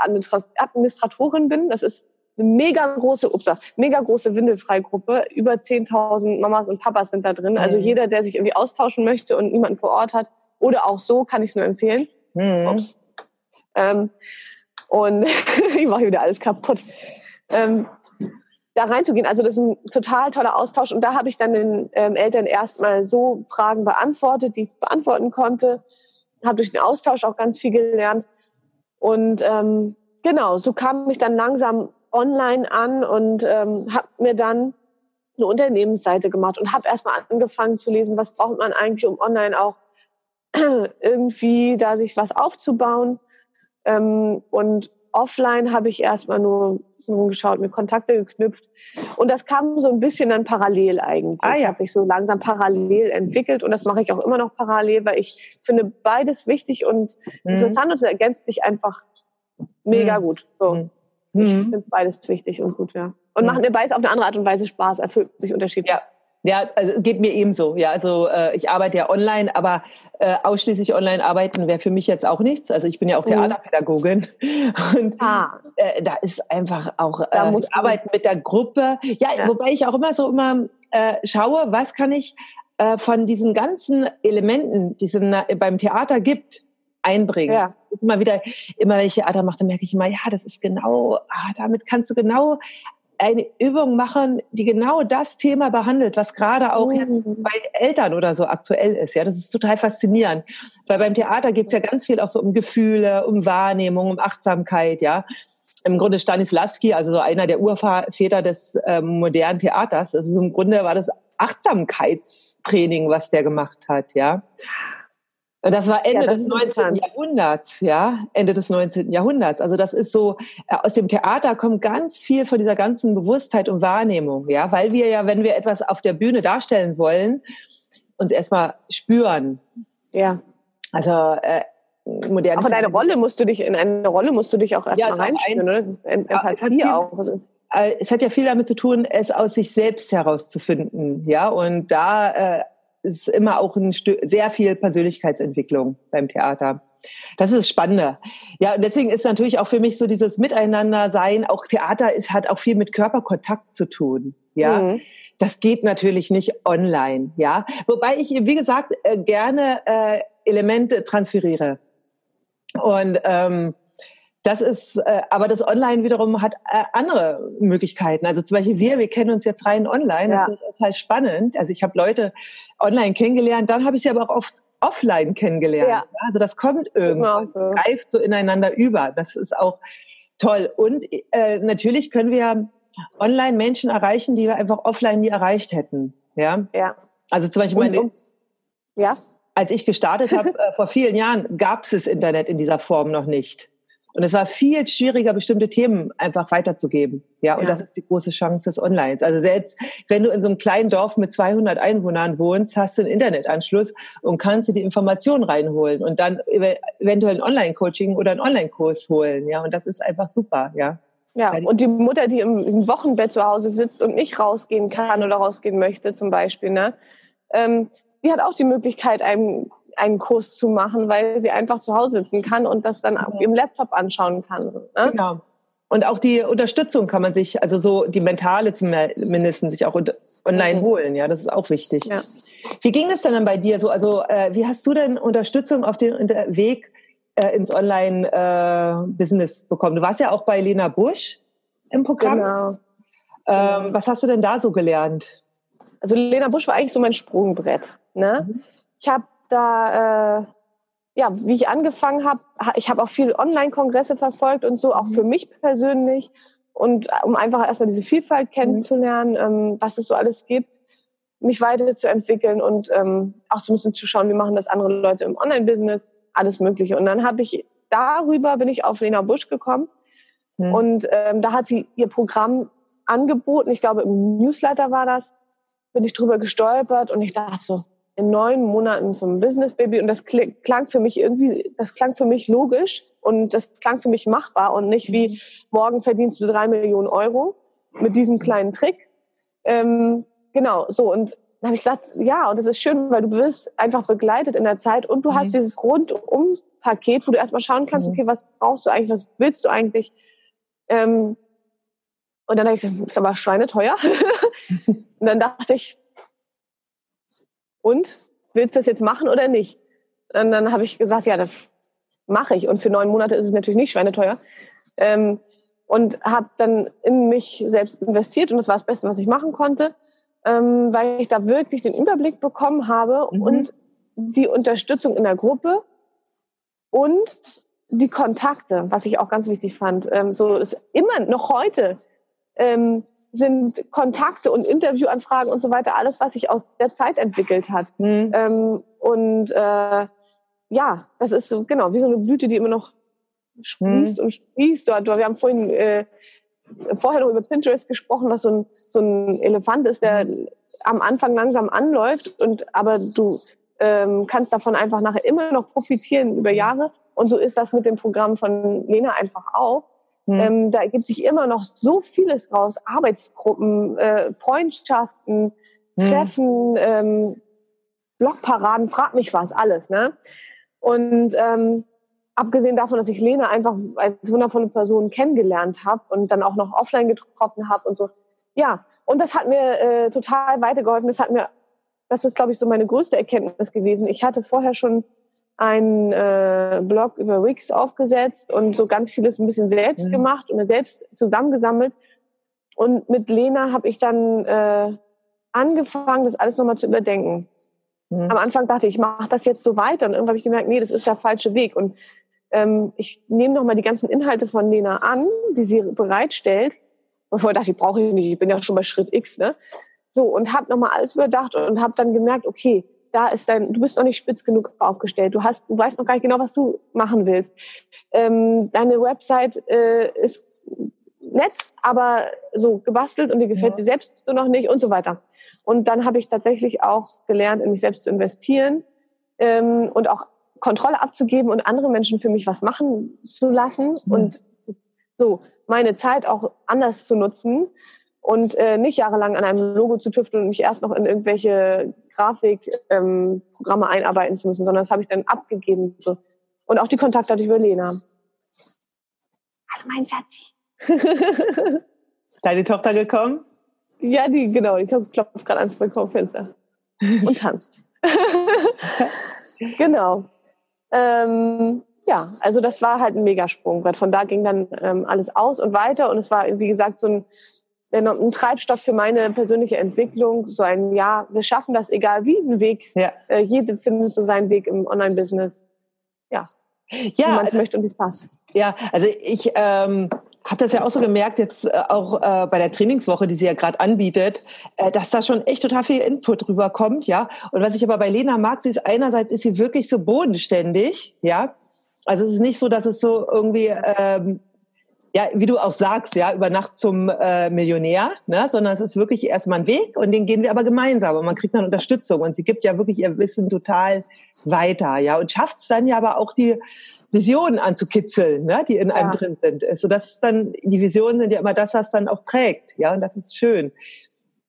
[SPEAKER 3] Administratorin bin. Das ist eine mega große, ups, mega große Windelfrei-Gruppe. Über 10.000 Mamas und Papas sind da drin. Also mhm. jeder, der sich irgendwie austauschen möchte und niemanden vor Ort hat oder auch so, kann ich es nur empfehlen. Mhm. Ups. Ähm, und ich mache wieder alles kaputt. Ähm, da reinzugehen. Also das ist ein total toller Austausch. Und da habe ich dann den ähm, Eltern erstmal so Fragen beantwortet, die ich beantworten konnte. Habe durch den Austausch auch ganz viel gelernt. Und ähm, genau, so kam ich dann langsam online an und ähm, habe mir dann eine Unternehmensseite gemacht und habe erstmal angefangen zu lesen, was braucht man eigentlich, um online auch irgendwie da sich was aufzubauen. Ähm, und offline habe ich erstmal nur geschaut, mir Kontakte geknüpft. Und das kam so ein bisschen dann parallel eigentlich. Ah, ja. Hat sich so langsam parallel entwickelt. Und das mache ich auch immer noch parallel, weil ich finde beides wichtig und mhm. interessant und es ergänzt sich einfach mega mhm. gut. So. Mhm. Ich finde beides wichtig und gut, ja. Und mhm. machen mir beides auf eine andere Art und Weise Spaß, erfüllt sich unterschiedlich.
[SPEAKER 2] Ja. Ja, also geht mir ebenso. Ja, also äh, ich arbeite ja online, aber äh, ausschließlich online arbeiten wäre für mich jetzt auch nichts. Also ich bin ja auch mhm. Theaterpädagogin und ah. äh, da ist einfach auch äh, Arbeiten mit der Gruppe. Ja, ja, wobei ich auch immer so immer äh, schaue, was kann ich äh, von diesen ganzen Elementen, die es beim Theater gibt, einbringen. Ja. Das ist immer wieder, immer wenn ich Theater mache, dann merke ich immer, ja, das ist genau, ah, damit kannst du genau eine Übung machen, die genau das Thema behandelt, was gerade auch jetzt mhm. bei Eltern oder so aktuell ist. Ja, das ist total faszinierend. Weil beim Theater geht es ja ganz viel auch so um Gefühle, um Wahrnehmung, um Achtsamkeit. Ja, im Grunde Stanislavski, also so einer der Urväter des ähm, modernen Theaters, ist im Grunde war das Achtsamkeitstraining, was der gemacht hat. Ja, das war Ende ja, das des 19. Jahrhunderts, ja, Ende des 19. Jahrhunderts. Also das ist so, äh, aus dem Theater kommt ganz viel von dieser ganzen Bewusstheit und Wahrnehmung, ja, weil wir ja, wenn wir etwas auf der Bühne darstellen wollen, uns erstmal spüren.
[SPEAKER 3] Ja.
[SPEAKER 2] Also äh, modern.
[SPEAKER 3] Aber deine Rolle musst du dich, in eine Rolle musst du dich auch erstmal ja, reinspüren, oder?
[SPEAKER 2] Empathie ja, auch. Äh, es hat ja viel damit zu tun, es aus sich selbst herauszufinden, ja, und da äh, ist immer auch ein Stück, sehr viel Persönlichkeitsentwicklung beim Theater. Das ist spannender. Ja, und deswegen ist natürlich auch für mich so dieses Miteinander sein, auch Theater ist, hat auch viel mit Körperkontakt zu tun. Ja. Mhm. Das geht natürlich nicht online, ja. Wobei ich, wie gesagt, äh, gerne äh, Elemente transferiere. Und ähm, das ist, äh, aber das Online wiederum hat äh, andere Möglichkeiten. Also zum Beispiel wir, wir kennen uns jetzt rein online. Ja. Das ist total spannend. Also ich habe Leute online kennengelernt, dann habe ich sie aber auch oft offline kennengelernt. Ja. Also das kommt irgendwann, so. greift so ineinander über. Das ist auch toll. Und äh, natürlich können wir online Menschen erreichen, die wir einfach offline nie erreicht hätten. Ja.
[SPEAKER 3] Ja.
[SPEAKER 2] Also zum Beispiel meine,
[SPEAKER 3] ja.
[SPEAKER 2] als ich gestartet habe äh, vor vielen Jahren, gab es das Internet in dieser Form noch nicht. Und es war viel schwieriger, bestimmte Themen einfach weiterzugeben. Ja, und ja. das ist die große Chance des Onlines. Also selbst wenn du in so einem kleinen Dorf mit 200 Einwohnern wohnst, hast du einen Internetanschluss und kannst dir die Informationen reinholen und dann eventuell ein Online-Coaching oder einen Online-Kurs holen. Ja, und das ist einfach super. Ja.
[SPEAKER 3] Ja, und die Mutter, die im, im, Wochenbett zu Hause sitzt und nicht rausgehen kann oder rausgehen möchte, zum Beispiel, ne, ähm, die hat auch die Möglichkeit, einen, einen Kurs zu machen, weil sie einfach zu Hause sitzen kann und das dann auf ihrem Laptop anschauen kann.
[SPEAKER 2] Ne? Genau. Und auch die Unterstützung kann man sich, also so die mentale zumindest, sich auch online mhm. holen. Ja, das ist auch wichtig. Ja. Wie ging es denn dann bei dir so? Also, äh, wie hast du denn Unterstützung auf dem Weg äh, ins Online-Business äh, bekommen? Du warst ja auch bei Lena Busch im Programm. Genau. Ähm, was hast du denn da so gelernt?
[SPEAKER 3] Also Lena Busch war eigentlich so mein Sprungbrett. Ne? Mhm. Ich habe da, äh, ja, wie ich angefangen habe, ich habe auch viel Online-Kongresse verfolgt und so, auch für mhm. mich persönlich. Und äh, um einfach erstmal diese Vielfalt kennenzulernen, ähm, was es so alles gibt, mich weiterzuentwickeln und ähm, auch so ein bisschen zu schauen, wie machen das andere Leute im Online-Business, alles Mögliche. Und dann habe ich darüber bin ich auf Lena Busch gekommen mhm. und ähm, da hat sie ihr Programm angeboten. Ich glaube im Newsletter war das bin ich drüber gestolpert und ich dachte so, in neun Monaten zum Business Baby und das klang für mich irgendwie, das klang für mich logisch und das klang für mich machbar und nicht wie morgen verdienst du drei Millionen Euro mit diesem kleinen Trick. Ähm, genau, so und dann habe ich gesagt, ja, und das ist schön, weil du wirst einfach begleitet in der Zeit und du mhm. hast dieses Rundum-Paket, wo du erstmal schauen kannst, mhm. okay, was brauchst du eigentlich, was willst du eigentlich? Ähm, und dann habe ich gesagt, ist aber schweineteuer. und dann dachte ich, und willst du das jetzt machen oder nicht? Und dann habe ich gesagt, ja, das mache ich. Und für neun Monate ist es natürlich nicht schweineteuer. Ähm, und habe dann in mich selbst investiert und das war das Beste, was ich machen konnte, ähm, weil ich da wirklich den Überblick bekommen habe mhm. und die Unterstützung in der Gruppe und die Kontakte, was ich auch ganz wichtig fand. Ähm, so ist immer noch heute ähm, sind Kontakte und Interviewanfragen und so weiter alles, was sich aus der Zeit entwickelt hat. Mhm. Ähm, und äh, ja, das ist so genau wie so eine Blüte, die immer noch sprießt mhm. und sprießt. Dort, wir haben vorhin äh, vorher noch über Pinterest gesprochen, was so ein, so ein Elefant ist, der am Anfang langsam anläuft und aber du ähm, kannst davon einfach nachher immer noch profitieren über Jahre. Und so ist das mit dem Programm von Lena einfach auch. Mhm. Ähm, da ergibt sich immer noch so vieles draus. Arbeitsgruppen, äh, Freundschaften, mhm. Treffen, ähm, Blogparaden, frag mich was, alles. Ne? Und ähm, abgesehen davon, dass ich Lena einfach als wundervolle Person kennengelernt habe und dann auch noch offline getroffen habe und so. Ja, und das hat mir äh, total weitergeholfen. Das hat mir, das ist, glaube ich, so meine größte Erkenntnis gewesen. Ich hatte vorher schon einen äh, Blog über Wix aufgesetzt und so ganz vieles ein bisschen selbst mhm. gemacht und selbst zusammengesammelt. Und mit Lena habe ich dann äh, angefangen, das alles nochmal zu überdenken. Mhm. Am Anfang dachte ich, ich mache das jetzt so weiter und irgendwann habe ich gemerkt, nee, das ist der falsche Weg. Und ähm, ich nehme nochmal die ganzen Inhalte von Lena an, die sie bereitstellt. Bevor ich dachte, ich brauche ich nicht, ich bin ja schon bei Schritt X, ne? So, und habe nochmal alles überdacht und habe dann gemerkt, okay, da ist dein, du bist noch nicht spitz genug aufgestellt. Du hast, du weißt noch gar nicht genau, was du machen willst. Ähm, deine Website äh, ist nett, aber so gebastelt und dir gefällt ja. dir selbst so noch nicht und so weiter. Und dann habe ich tatsächlich auch gelernt, in mich selbst zu investieren ähm, und auch Kontrolle abzugeben und andere Menschen für mich was machen zu lassen mhm. und so meine Zeit auch anders zu nutzen und äh, nicht jahrelang an einem Logo zu tüfteln und mich erst noch in irgendwelche Grafikprogramme ähm, einarbeiten zu müssen, sondern das habe ich dann abgegeben. So. Und auch die Kontakte hatte ich über Lena.
[SPEAKER 2] Hallo mein Schatz. Deine Tochter gekommen?
[SPEAKER 3] Ja, die, genau, die klopft gerade ans Balkonfenster und tanzt. genau. Ähm, ja, also das war halt ein Megasprung, weil von da ging dann ähm, alles aus und weiter und es war, wie gesagt, so ein ein Treibstoff für meine persönliche Entwicklung, so ein Ja, wir schaffen das, egal wie, ein Weg. Ja. Äh, jede findet so seinen Weg im Online-Business. Ja. Ja, wie man es also, möchte und wie es passt.
[SPEAKER 2] Ja, also ich ähm, habe das ja auch so gemerkt, jetzt äh, auch äh, bei der Trainingswoche, die sie ja gerade anbietet, äh, dass da schon echt total viel Input rüberkommt, ja. Und was ich aber bei Lena mag, sie ist einerseits ist sie wirklich so bodenständig, ja. Also es ist nicht so, dass es so irgendwie ähm, ja, wie du auch sagst, ja, über Nacht zum äh, Millionär, ne? sondern es ist wirklich erstmal ein Weg und den gehen wir aber gemeinsam und man kriegt dann Unterstützung und sie gibt ja wirklich ihr Wissen total weiter, ja, und schafft es dann ja aber auch die Visionen anzukitzeln, ne? die in einem ja. drin sind. So also das ist dann, die Visionen sind ja immer das, was dann auch trägt, ja, und das ist schön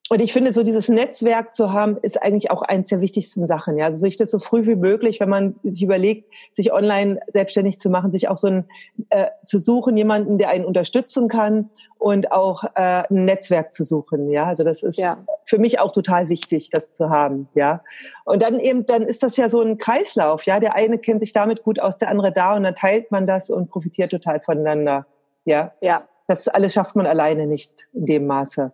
[SPEAKER 2] und ich finde, so dieses Netzwerk zu haben, ist eigentlich auch eines der wichtigsten Sachen. Ja, also sich das so früh wie möglich, wenn man sich überlegt, sich online selbstständig zu machen, sich auch so ein äh, zu suchen, jemanden, der einen unterstützen kann und auch äh, ein Netzwerk zu suchen. Ja, also das ist ja. für mich auch total wichtig, das zu haben. Ja, und dann eben, dann ist das ja so ein Kreislauf. Ja, der eine kennt sich damit gut aus, der andere da und dann teilt man das und profitiert total voneinander. Ja, ja. Das alles schafft man alleine nicht in dem Maße.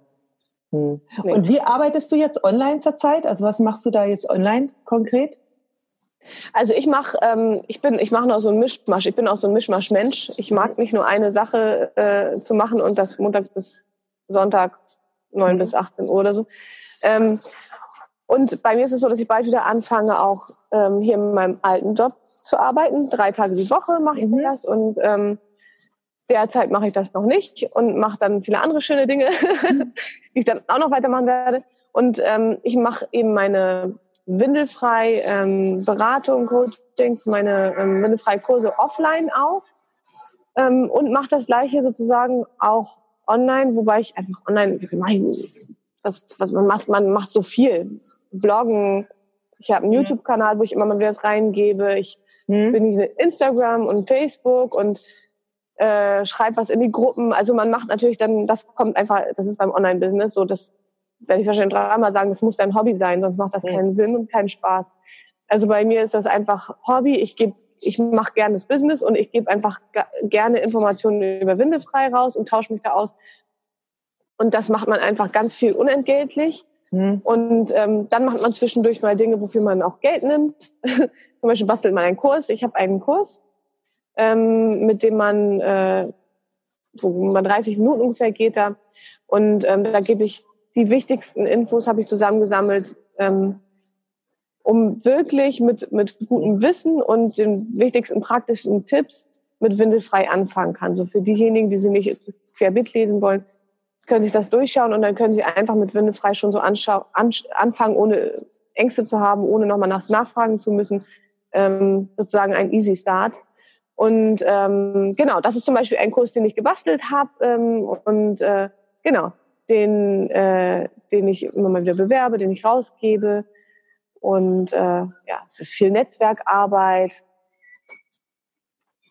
[SPEAKER 2] Hm. Und wie arbeitest du jetzt online zurzeit? Also was machst du da jetzt online konkret?
[SPEAKER 3] Also ich mache, ähm, ich bin, ich mache noch so ein Mischmasch. Ich bin auch so ein Mischmasch-Mensch. Ich mag nicht nur eine Sache äh, zu machen und das Montag bis Sonntag 9 mhm. bis 18 Uhr oder so. Ähm, und bei mir ist es so, dass ich bald wieder anfange, auch ähm, hier in meinem alten Job zu arbeiten. Drei Tage die Woche mache ich mhm. das und ähm, Derzeit mache ich das noch nicht und mache dann viele andere schöne Dinge, die ich dann auch noch weitermachen werde. Und ähm, ich mache eben meine windelfrei ähm, Beratung, Coachings, meine ähm, windelfrei Kurse offline auch ähm, und mache das gleiche sozusagen auch online, wobei ich einfach online, was, was man macht, man macht so viel. Bloggen, ich habe einen mhm. YouTube-Kanal, wo ich immer mal wieder das reingebe. Ich mhm. bin in Instagram und Facebook und äh, schreibt was in die Gruppen. Also man macht natürlich dann, das kommt einfach, das ist beim Online-Business so, das werde ich wahrscheinlich dreimal sagen, das muss dein Hobby sein, sonst macht das keinen Sinn und keinen Spaß. Also bei mir ist das einfach Hobby. Ich gebe, ich mache gerne das Business und ich gebe einfach gerne Informationen über Windefrei raus und tausche mich da aus. Und das macht man einfach ganz viel unentgeltlich. Mhm. Und ähm, dann macht man zwischendurch mal Dinge, wofür man auch Geld nimmt. Zum Beispiel bastelt man einen Kurs. Ich habe einen Kurs ähm, mit dem man, äh, wo man 30 Minuten ungefähr geht da. Und ähm, da gebe ich die wichtigsten Infos, habe ich zusammengesammelt, ähm, um wirklich mit, mit gutem Wissen und den wichtigsten praktischen Tipps mit Windelfrei anfangen kann. So für diejenigen, die sie nicht querbeet lesen wollen, können sich das durchschauen und dann können sie einfach mit Windelfrei schon so anschau an, anfangen, ohne Ängste zu haben, ohne nochmal nach, nachfragen zu müssen. Ähm, sozusagen ein Easy Start. Und ähm, genau, das ist zum Beispiel ein Kurs, den ich gebastelt habe ähm, und äh, genau, den, äh, den ich immer mal wieder bewerbe, den ich rausgebe. Und äh, ja, es ist viel Netzwerkarbeit.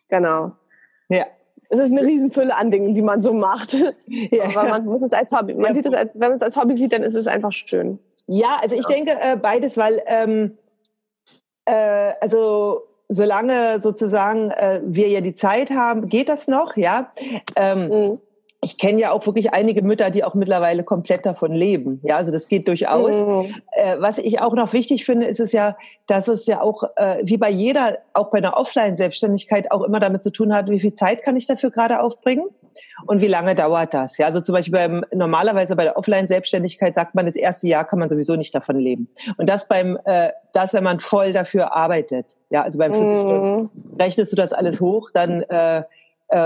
[SPEAKER 3] Genau. Ja. Es ist eine Riesenfülle an Dingen, die man so macht. Ja. Aber man muss es als Hobby. Man ja. sieht es als, wenn man es als Hobby sieht, dann ist es einfach schön.
[SPEAKER 2] Ja, also ich denke äh, beides, weil ähm, äh, also solange sozusagen äh, wir ja die Zeit haben, geht das noch, ja. Ähm, mhm. Ich kenne ja auch wirklich einige Mütter, die auch mittlerweile komplett davon leben. Ja, also das geht durchaus. Mhm. Äh, was ich auch noch wichtig finde, ist es ja, dass es ja auch äh, wie bei jeder, auch bei einer Offline-Selbstständigkeit auch immer damit zu tun hat, wie viel Zeit kann ich dafür gerade aufbringen und wie lange dauert das? Ja, also zum Beispiel beim, normalerweise bei der Offline-Selbstständigkeit sagt man, das erste Jahr kann man sowieso nicht davon leben. Und das beim, äh, das, wenn man voll dafür arbeitet. Ja, also beim 50 mhm. Stunden rechnest du das alles hoch, dann äh,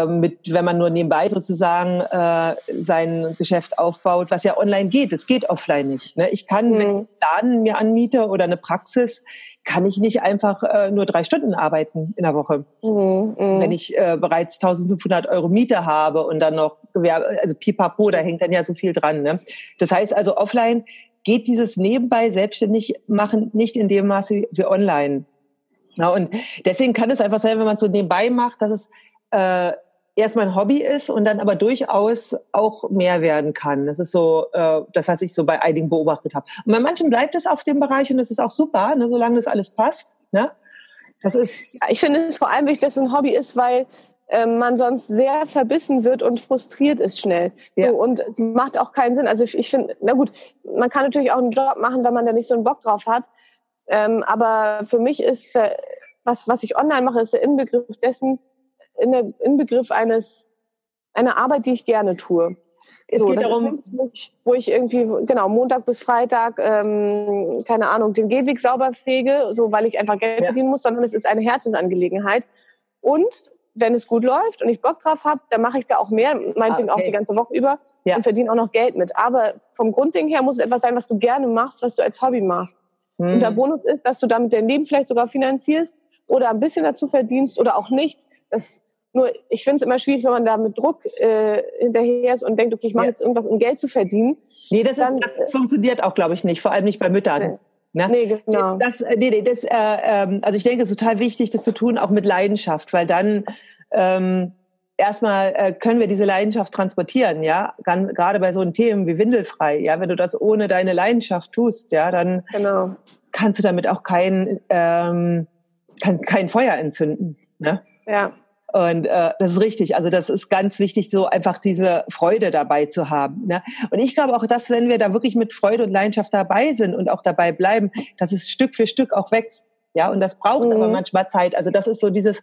[SPEAKER 2] mit, wenn man nur nebenbei sozusagen äh, sein Geschäft aufbaut, was ja online geht. Es geht offline nicht. Ne? Ich kann, mhm. wenn ich einen Laden mir anmiete oder eine Praxis, kann ich nicht einfach äh, nur drei Stunden arbeiten in der Woche. Mhm. Mhm. Wenn ich äh, bereits 1500 Euro Miete habe und dann noch Gewerbe, also pipapo, da hängt dann ja so viel dran. Ne? Das heißt also offline geht dieses nebenbei selbstständig machen nicht in dem Maße wie online. Ja, und deswegen kann es einfach sein, wenn man es so nebenbei macht, dass es äh, erstmal ein Hobby ist und dann aber durchaus auch mehr werden kann. Das ist so äh, das, was ich so bei einigen beobachtet habe. Und bei manchen bleibt es auf dem Bereich und das ist auch super, ne, solange das alles passt. Ne?
[SPEAKER 3] Das ist. Ja, ich finde es vor allem wichtig, dass es ein Hobby ist, weil äh, man sonst sehr verbissen wird und frustriert ist schnell. Ja. So, und es macht auch keinen Sinn. Also ich, ich finde, na gut, man kann natürlich auch einen Job machen, wenn man da nicht so einen Bock drauf hat. Ähm, aber für mich ist, äh, was, was ich online mache, ist der Inbegriff dessen, in der Inbegriff eines einer Arbeit, die ich gerne tue. Es so, geht darum, mich, wo ich irgendwie genau Montag bis Freitag ähm, keine Ahnung den Gehweg sauber fege, so weil ich einfach Geld ja. verdienen muss, sondern es ist eine Herzensangelegenheit Und wenn es gut läuft und ich Bock drauf habe, dann mache ich da auch mehr, meinetwegen ah, okay. auch die ganze Woche über ja. und verdiene auch noch Geld mit. Aber vom Grundding her muss es etwas sein, was du gerne machst, was du als Hobby machst. Hm. Und der Bonus ist, dass du damit dein Leben vielleicht sogar finanzierst oder ein bisschen dazu verdienst oder auch nichts. Das nur, ich finde es immer schwierig, wenn man da mit Druck äh, hinterher ist und denkt, okay, ich mache ja. jetzt irgendwas, um Geld zu verdienen.
[SPEAKER 2] Nee, das, dann, ist, das äh, funktioniert auch, glaube ich, nicht, vor allem nicht bei Müttern. Nee. Ne? Nee, genau. Das, äh, nee, das, äh, ähm, also ich denke, es ist total wichtig, das zu tun, auch mit Leidenschaft, weil dann ähm, erstmal äh, können wir diese Leidenschaft transportieren, ja, Ganz, gerade bei so einen Themen wie Windelfrei, ja, wenn du das ohne deine Leidenschaft tust, ja, dann genau. kannst du damit auch kein, ähm, kann, kein Feuer entzünden, ne?
[SPEAKER 3] Ja.
[SPEAKER 2] Und äh, das ist richtig. Also das ist ganz wichtig, so einfach diese Freude dabei zu haben. Ne? Und ich glaube auch, dass wenn wir da wirklich mit Freude und Leidenschaft dabei sind und auch dabei bleiben, dass es Stück für Stück auch wächst. Ja, und das braucht mhm. aber manchmal Zeit. Also das ist so dieses,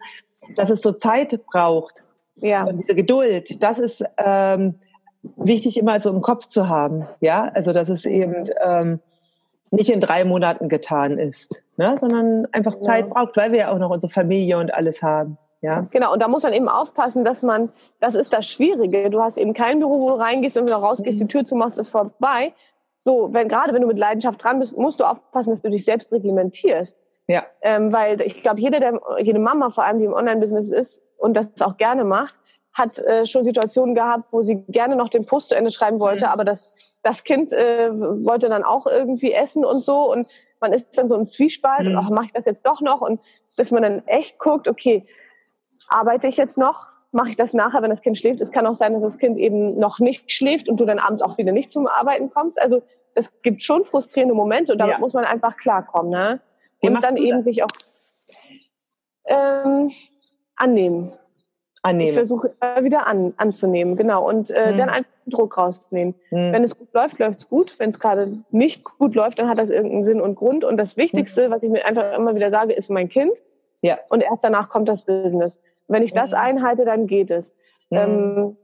[SPEAKER 2] dass es so Zeit braucht. Ja. Und diese Geduld, das ist ähm, wichtig immer so im Kopf zu haben. Ja, also dass es eben ähm, nicht in drei Monaten getan ist, ne? sondern einfach Zeit ja. braucht, weil wir ja auch noch unsere Familie und alles haben. Ja.
[SPEAKER 3] Genau, und da muss man eben aufpassen, dass man, das ist das Schwierige. Du hast eben kein Büro, wo du reingehst und wieder rausgehst, mhm. die Tür zumachst, ist vorbei. So, wenn, gerade wenn du mit Leidenschaft dran bist, musst du aufpassen, dass du dich selbst reglementierst. Ja. Ähm, weil ich glaube, jede, der, jede Mama vor allem, die im Online-Business ist und das auch gerne macht, hat äh, schon Situationen gehabt, wo sie gerne noch den Post zu Ende schreiben wollte, mhm. aber das, das Kind äh, wollte dann auch irgendwie essen und so und man ist dann so im Zwiespalt mhm. und ach, mache ich das jetzt doch noch und bis man dann echt guckt, okay, arbeite ich jetzt noch, mache ich das nachher, wenn das Kind schläft. Es kann auch sein, dass das Kind eben noch nicht schläft und du dann abends auch wieder nicht zum Arbeiten kommst. Also es gibt schon frustrierende Momente und damit ja. muss man einfach klarkommen. Ne? Wie und dann eben das? sich auch ähm, annehmen. Annehmen. Ich versuche immer wieder an, anzunehmen, genau. Und äh, hm. dann einfach Druck rausnehmen. Hm. Wenn es gut läuft, läuft es gut. Wenn es gerade nicht gut läuft, dann hat das irgendeinen Sinn und Grund. Und das Wichtigste, hm. was ich mir einfach immer wieder sage, ist mein Kind. Ja. Und erst danach kommt das Business. Wenn ich das einhalte, dann geht es. Mhm. Ähm,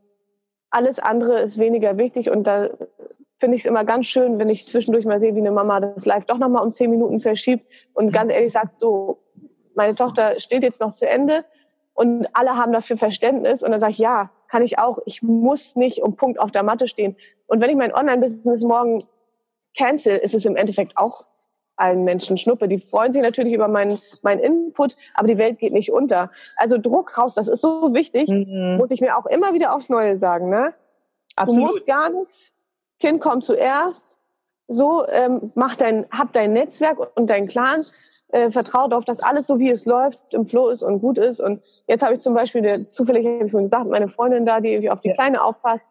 [SPEAKER 3] alles andere ist weniger wichtig und da finde ich es immer ganz schön, wenn ich zwischendurch mal sehe, wie eine Mama das Live doch nochmal um zehn Minuten verschiebt und ganz ehrlich sagt, so, meine Tochter steht jetzt noch zu Ende und alle haben dafür Verständnis und dann sage ich, ja, kann ich auch. Ich muss nicht um Punkt auf der Matte stehen. Und wenn ich mein Online-Business morgen cancel, ist es im Endeffekt auch allen Menschen schnuppe. Die freuen sich natürlich über meinen mein Input, aber die Welt geht nicht unter. Also Druck raus, das ist so wichtig, mhm. muss ich mir auch immer wieder aufs Neue sagen. Ne? Absolut. Du musst gar nichts. Kind kommt zuerst. So, ähm, mach dein, hab dein Netzwerk und dein Clan. Äh, vertrau darauf, dass alles so wie es läuft im Flow ist und gut ist. Und jetzt habe ich zum Beispiel, der, zufällig habe ich schon gesagt, meine Freundin da, die irgendwie auf die ja. Kleine aufpasst,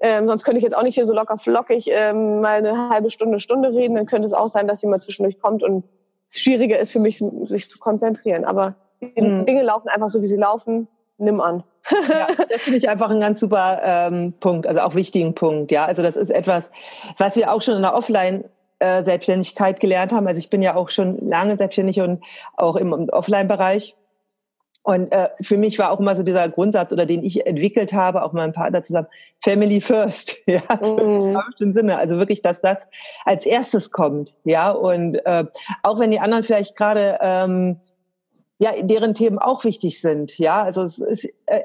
[SPEAKER 3] ähm, sonst könnte ich jetzt auch nicht hier so locker flockig ähm, mal eine halbe Stunde, Stunde reden. Dann könnte es auch sein, dass mal zwischendurch kommt und es schwieriger ist für mich, sich zu konzentrieren. Aber die mhm. Dinge laufen einfach so, wie sie laufen. Nimm an.
[SPEAKER 2] ja, das finde ich einfach ein ganz super ähm, Punkt, also auch wichtigen Punkt. Ja, also das ist etwas, was wir auch schon in der Offline äh, Selbstständigkeit gelernt haben. Also ich bin ja auch schon lange selbstständig und auch im, im Offline-Bereich. Und äh, für mich war auch immer so dieser Grundsatz, oder den ich entwickelt habe, auch mit meinem Partner zusammen, Family First, ja, mm. im Sinne. Also wirklich, dass das als erstes kommt, ja. Und äh, auch wenn die anderen vielleicht gerade ähm, ja, deren Themen auch wichtig sind, ja. Also es ist äh,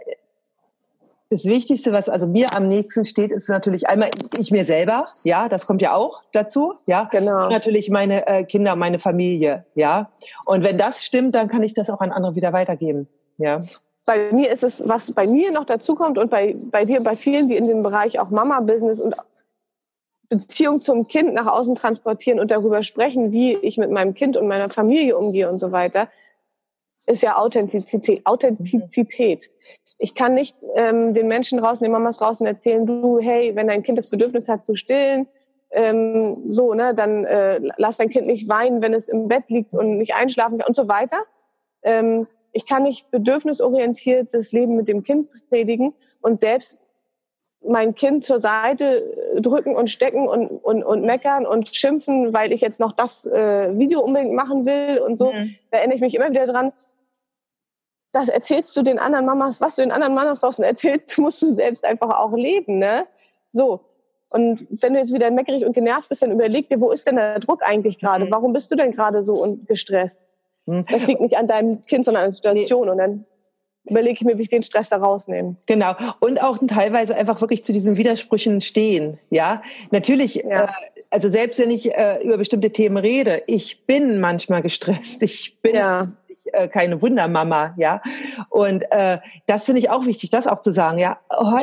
[SPEAKER 2] das Wichtigste, was also mir am nächsten steht, ist natürlich einmal ich mir selber, ja, das kommt ja auch dazu, ja. Genau. Und natürlich meine äh, Kinder, meine Familie, ja. Und wenn das stimmt, dann kann ich das auch an andere wieder weitergeben, ja.
[SPEAKER 3] Bei mir ist es, was bei mir noch dazu kommt und bei, bei dir, bei vielen, die in dem Bereich auch Mama-Business und Beziehung zum Kind nach außen transportieren und darüber sprechen, wie ich mit meinem Kind und meiner Familie umgehe und so weiter ist ja Authentizität. Authentizität. Ich kann nicht ähm, den Menschen draußen, den Mamas draußen erzählen, du, hey, wenn dein Kind das Bedürfnis hat zu stillen, ähm, so, ne, dann äh, lass dein Kind nicht weinen, wenn es im Bett liegt und nicht einschlafen kann und so weiter. Ähm, ich kann nicht bedürfnisorientiertes Leben mit dem Kind predigen und selbst mein Kind zur Seite drücken und stecken und, und, und meckern und schimpfen, weil ich jetzt noch das äh, Video unbedingt machen will und so. Mhm. Da erinnere ich mich immer wieder dran, das erzählst du den anderen Mamas, was du den anderen Mamas draußen erzählst, musst du selbst einfach auch leben, ne? So. Und wenn du jetzt wieder meckerig und genervt bist, dann überleg dir, wo ist denn der Druck eigentlich gerade? Mhm. Warum bist du denn gerade so und gestresst? Mhm. Das liegt nicht an deinem Kind, sondern an der Situation. Nee. Und dann überlege ich mir, wie ich den Stress da rausnehme.
[SPEAKER 2] Genau. Und auch teilweise einfach wirklich zu diesen Widersprüchen stehen. Ja, natürlich, ja. Äh, also selbst wenn ich äh, über bestimmte Themen rede, ich bin manchmal gestresst. Ich bin ja äh, keine Wundermama, ja. Und äh, das finde ich auch wichtig, das auch zu sagen, ja.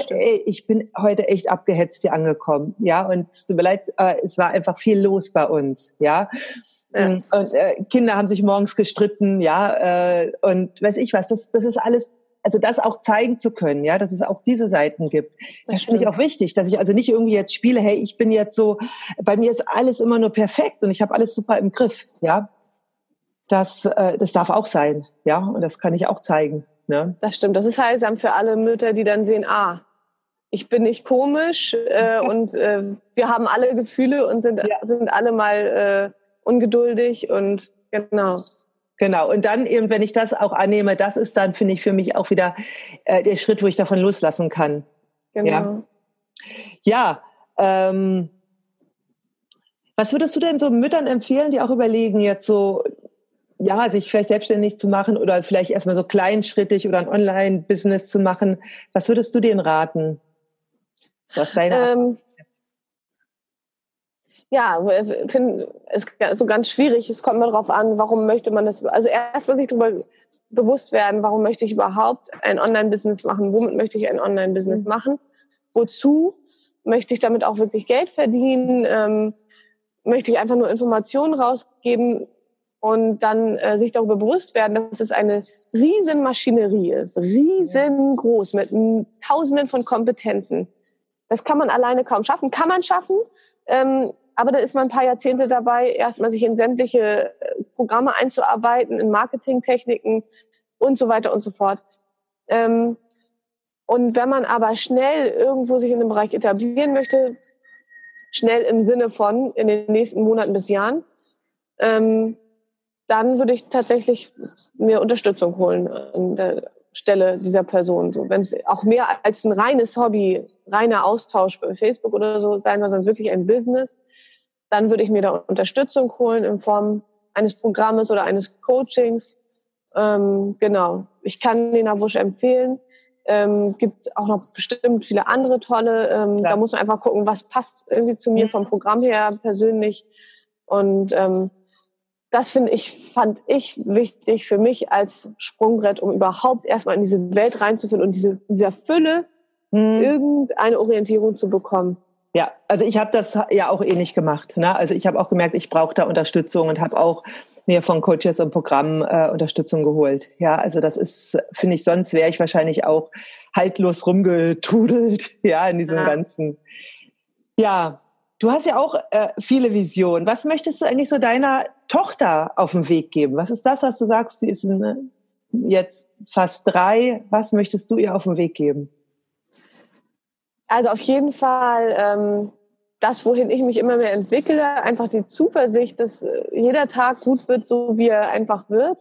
[SPEAKER 2] Ey, ich bin heute echt abgehetzt hier angekommen, ja. Und es tut mir leid, äh, es war einfach viel los bei uns, ja. ja. Und äh, Kinder haben sich morgens gestritten, ja. Äh, und weiß ich was, das, das ist alles also das auch zeigen zu können, ja, dass es auch diese Seiten gibt. Das, das finde ich auch wichtig, dass ich also nicht irgendwie jetzt spiele, hey, ich bin jetzt so, bei mir ist alles immer nur perfekt und ich habe alles super im Griff, ja das, äh, das darf auch sein, ja, und das kann ich auch zeigen. Ne?
[SPEAKER 3] Das stimmt. Das ist heilsam für alle Mütter, die dann sehen, ah, ich bin nicht komisch äh, und äh, wir haben alle Gefühle und sind, ja. sind alle mal äh, ungeduldig und genau.
[SPEAKER 2] Genau. Und dann eben, wenn ich das auch annehme, das ist dann, finde ich, für mich auch wieder äh, der Schritt, wo ich davon loslassen kann. Genau. Ja. ja ähm, was würdest du denn so Müttern empfehlen, die auch überlegen, jetzt so ja, sich vielleicht selbstständig zu machen oder vielleicht erstmal so kleinschrittig oder ein Online-Business zu machen. Was würdest du denen raten?
[SPEAKER 3] Was deine ähm, ja, finde es ist so ganz schwierig. Es kommt darauf an, warum möchte man das. Also erst muss ich darüber bewusst werden, warum möchte ich überhaupt ein Online-Business machen? Womit möchte ich ein Online-Business mhm. machen? Wozu möchte ich damit auch wirklich Geld verdienen? Ähm, möchte ich einfach nur Informationen rausgeben? Und dann äh, sich darüber bewusst werden, dass es eine riesen Maschinerie ist, riesengroß mit Tausenden von Kompetenzen. Das kann man alleine kaum schaffen. Kann man schaffen, ähm, aber da ist man ein paar Jahrzehnte dabei, erstmal sich in sämtliche äh, Programme einzuarbeiten, in Marketingtechniken und so weiter und so fort. Ähm, und wenn man aber schnell irgendwo sich in einem Bereich etablieren möchte, schnell im Sinne von in den nächsten Monaten bis Jahren, ähm, dann würde ich tatsächlich mir Unterstützung holen an der Stelle dieser Person. So, wenn es auch mehr als ein reines Hobby, reiner Austausch bei Facebook oder so sein soll, sondern wirklich ein Business, dann würde ich mir da Unterstützung holen in Form eines Programmes oder eines Coachings. Ähm, genau. Ich kann den Abusch empfehlen. Ähm, gibt auch noch bestimmt viele andere tolle. Ähm, da muss man einfach gucken, was passt irgendwie zu mir vom Programm her persönlich. Und ähm, das finde ich, fand ich wichtig für mich als Sprungbrett, um überhaupt erstmal in diese Welt reinzufinden und diese, dieser Fülle hm. irgendeine Orientierung zu bekommen.
[SPEAKER 2] Ja, also ich habe das ja auch ähnlich gemacht. Ne? Also ich habe auch gemerkt, ich brauche da Unterstützung und habe auch mir von Coaches und Programmen äh, Unterstützung geholt. Ja, also das ist, finde ich, sonst wäre ich wahrscheinlich auch haltlos rumgetudelt, ja, in diesem ja. ganzen. Ja, Du hast ja auch äh, viele Visionen. Was möchtest du eigentlich so deiner Tochter auf den Weg geben? Was ist das, was du sagst, sie ist eine, jetzt fast drei. Was möchtest du ihr auf den Weg geben?
[SPEAKER 3] Also auf jeden Fall ähm, das, wohin ich mich immer mehr entwickle, einfach die Zuversicht, dass äh, jeder Tag gut wird, so wie er einfach wird.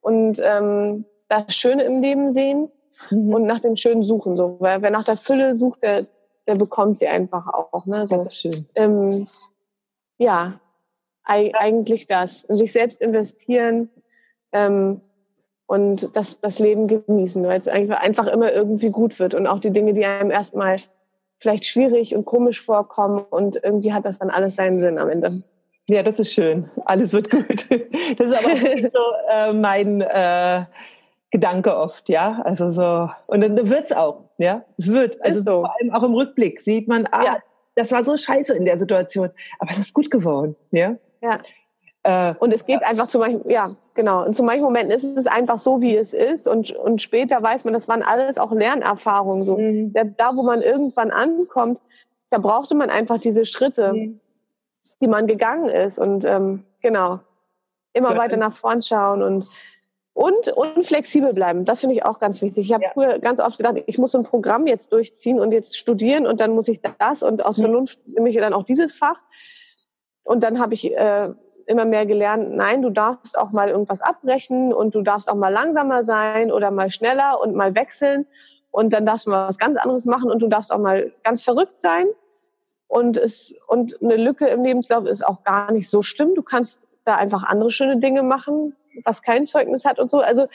[SPEAKER 3] Und ähm, das Schöne im Leben sehen mhm. und nach dem Schönen suchen. So. Weil wer nach der Fülle sucht, der der bekommt sie einfach auch. Ne?
[SPEAKER 2] So, das ist schön.
[SPEAKER 3] Ähm, ja, eigentlich das. In sich selbst investieren ähm, und das, das Leben genießen, weil es einfach immer irgendwie gut wird und auch die Dinge, die einem erstmal vielleicht schwierig und komisch vorkommen und irgendwie hat das dann alles seinen Sinn am Ende.
[SPEAKER 2] Ja, das ist schön. Alles wird gut. Das ist aber auch so äh, mein äh, Gedanke oft, ja. Also so, und dann wird's auch, ja. Es wird. Also so. vor allem auch im Rückblick sieht man, ah, ja. das war so scheiße in der Situation, aber es ist gut geworden, ja.
[SPEAKER 3] Ja. Äh, und es geht einfach zu manchen, ja, genau. Und zu manchen Momenten ist es einfach so, wie es ist. Und, und später weiß man, das waren alles auch Lernerfahrungen. So. Mhm. Da, wo man irgendwann ankommt, da brauchte man einfach diese Schritte, mhm. die man gegangen ist. Und ähm, genau, immer ja. weiter nach vorn schauen und und, und flexibel bleiben, das finde ich auch ganz wichtig. Ich habe ja. früher ganz oft gedacht, ich muss ein Programm jetzt durchziehen und jetzt studieren und dann muss ich das und aus mhm. Vernunft nehme ich dann auch dieses Fach. Und dann habe ich äh, immer mehr gelernt, nein, du darfst auch mal irgendwas abbrechen und du darfst auch mal langsamer sein oder mal schneller und mal wechseln und dann darfst du mal was ganz anderes machen und du darfst auch mal ganz verrückt sein. Und es, und eine Lücke im Lebenslauf ist auch gar nicht so schlimm. Du kannst da einfach andere schöne Dinge machen, was kein Zeugnis hat und so. Also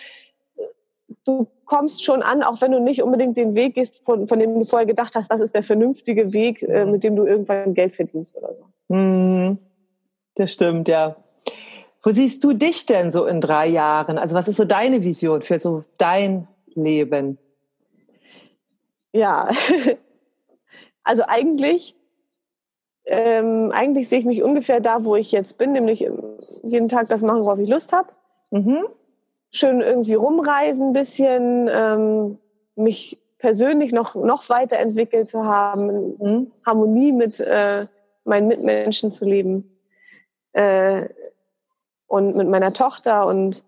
[SPEAKER 3] du kommst schon an, auch wenn du nicht unbedingt den Weg gehst, von, von dem du vorher gedacht hast, das ist der vernünftige Weg, äh, mit dem du irgendwann Geld verdienst oder so.
[SPEAKER 2] Mhm. Das stimmt, ja. Wo siehst du dich denn so in drei Jahren? Also was ist so deine Vision für so dein Leben?
[SPEAKER 3] Ja, also eigentlich, ähm, eigentlich sehe ich mich ungefähr da, wo ich jetzt bin, nämlich jeden Tag das machen, worauf ich Lust habe. Mhm. Schön irgendwie rumreisen ein bisschen, ähm, mich persönlich noch, noch weiterentwickelt zu haben, mhm. Harmonie mit äh, meinen Mitmenschen zu leben äh, und mit meiner Tochter und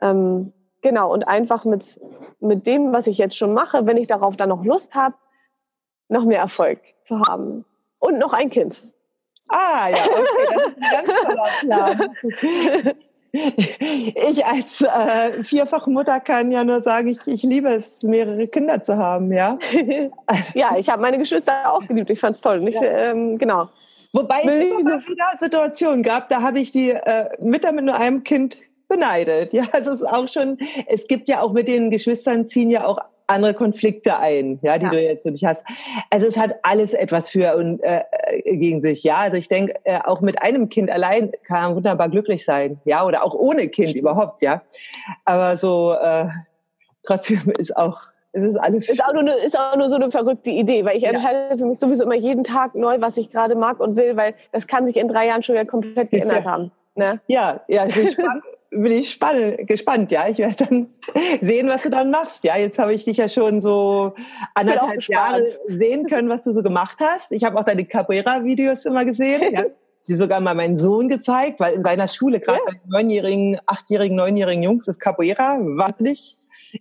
[SPEAKER 3] ähm, genau und einfach mit mit dem, was ich jetzt schon mache, wenn ich darauf dann noch Lust habe, noch mehr Erfolg zu haben und noch ein Kind.
[SPEAKER 2] Ah ja, okay, das ist ein ganz toller Plan. Ich als äh, Vierfachmutter kann ja nur sagen, ich, ich liebe es, mehrere Kinder zu haben, ja.
[SPEAKER 3] ja, ich habe meine Geschwister auch geliebt. Ich fand es toll. Ich, ähm, genau.
[SPEAKER 2] Wobei es immer wieder Situationen gab, da habe ich die äh, Mütter mit nur einem Kind beneidet. Ja, also es ist auch schon, es gibt ja auch mit den Geschwistern ziehen ja auch andere Konflikte ein, ja, die ja. du jetzt nicht hast. Also es hat alles etwas für und äh, gegen sich, ja. Also ich denke, äh, auch mit einem Kind allein kann man wunderbar glücklich sein, ja, oder auch ohne Kind überhaupt, ja. Aber so äh, trotzdem ist auch es ist alles.
[SPEAKER 3] Ist auch, nur eine, ist auch nur so eine verrückte Idee, weil ich ja. entscheide für mich sowieso immer jeden Tag neu, was ich gerade mag und will, weil das kann sich in drei Jahren schon wieder komplett geändert ja. haben. Ne?
[SPEAKER 2] Ja, ja, bin ich spann, gespannt, ja. Ich werde dann sehen, was du dann machst. Ja, jetzt habe ich dich ja schon so anderthalb Jahre sehen können, was du so gemacht hast. Ich habe auch deine Capoeira-Videos immer gesehen. Ja. Die sogar mal meinen Sohn gezeigt, weil in seiner Schule, gerade ja. bei neunjährigen, achtjährigen, neunjährigen Jungs, ist Capoeira wahnsinnig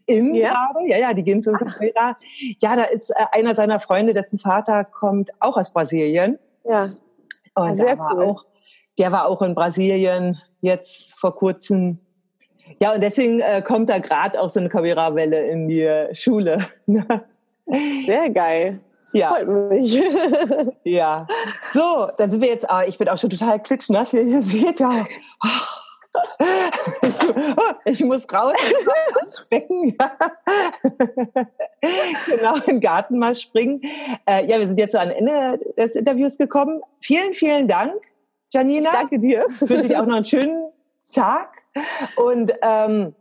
[SPEAKER 2] in ja. gerade. Ja, ja, die gehen zum Capoeira. Ja, da ist äh, einer seiner Freunde, dessen Vater kommt auch aus Brasilien.
[SPEAKER 3] Ja.
[SPEAKER 2] Und Sehr der war, cool. auch, der war auch in Brasilien jetzt vor kurzem. Ja, und deswegen äh, kommt da gerade auch so eine Capoeira-Welle in die Schule.
[SPEAKER 3] Sehr geil. Ja. Freut mich.
[SPEAKER 2] ja. So, dann sind wir jetzt, ah, ich bin auch schon total klitschnass, wie ihr seht. Ja. Ich muss raus und ansprechen. genau, im Garten mal springen. Äh, ja, wir sind jetzt so am Ende des Interviews gekommen. Vielen, vielen Dank, Janina.
[SPEAKER 3] Ich danke dir.
[SPEAKER 2] Ich wünsche dir auch noch einen schönen Tag. Und ähm,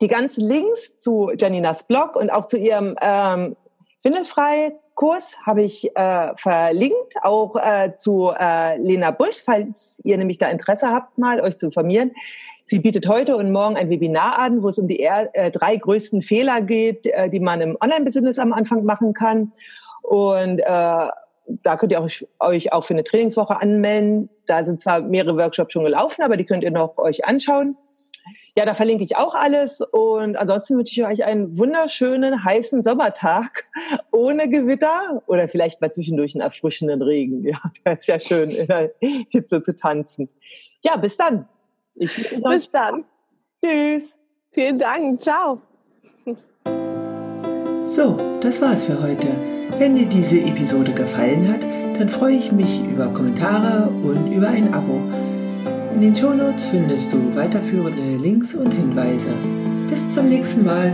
[SPEAKER 2] die ganzen Links zu Janinas Blog und auch zu ihrem ähm, Windelfrei Kurs habe ich äh, verlinkt, auch äh, zu äh, Lena Busch, falls ihr nämlich da Interesse habt, mal euch zu informieren. Sie bietet heute und morgen ein Webinar an, wo es um die äh, drei größten Fehler geht, äh, die man im Online-Business am Anfang machen kann. Und äh, da könnt ihr euch, euch auch für eine Trainingswoche anmelden. Da sind zwar mehrere Workshops schon gelaufen, aber die könnt ihr noch euch anschauen. Ja, da verlinke ich auch alles. Und ansonsten wünsche ich euch einen wunderschönen, heißen Sommertag ohne Gewitter oder vielleicht mal zwischendurch einen erfrischenden Regen. Ja, das ist ja schön, in der Hitze zu tanzen. Ja, bis dann.
[SPEAKER 3] Ich bis dann. Tschüss. Vielen Dank. Ciao.
[SPEAKER 1] So, das war's für heute. Wenn dir diese Episode gefallen hat, dann freue ich mich über Kommentare und über ein Abo. In den Shownotes findest du weiterführende Links und Hinweise. Bis zum nächsten Mal.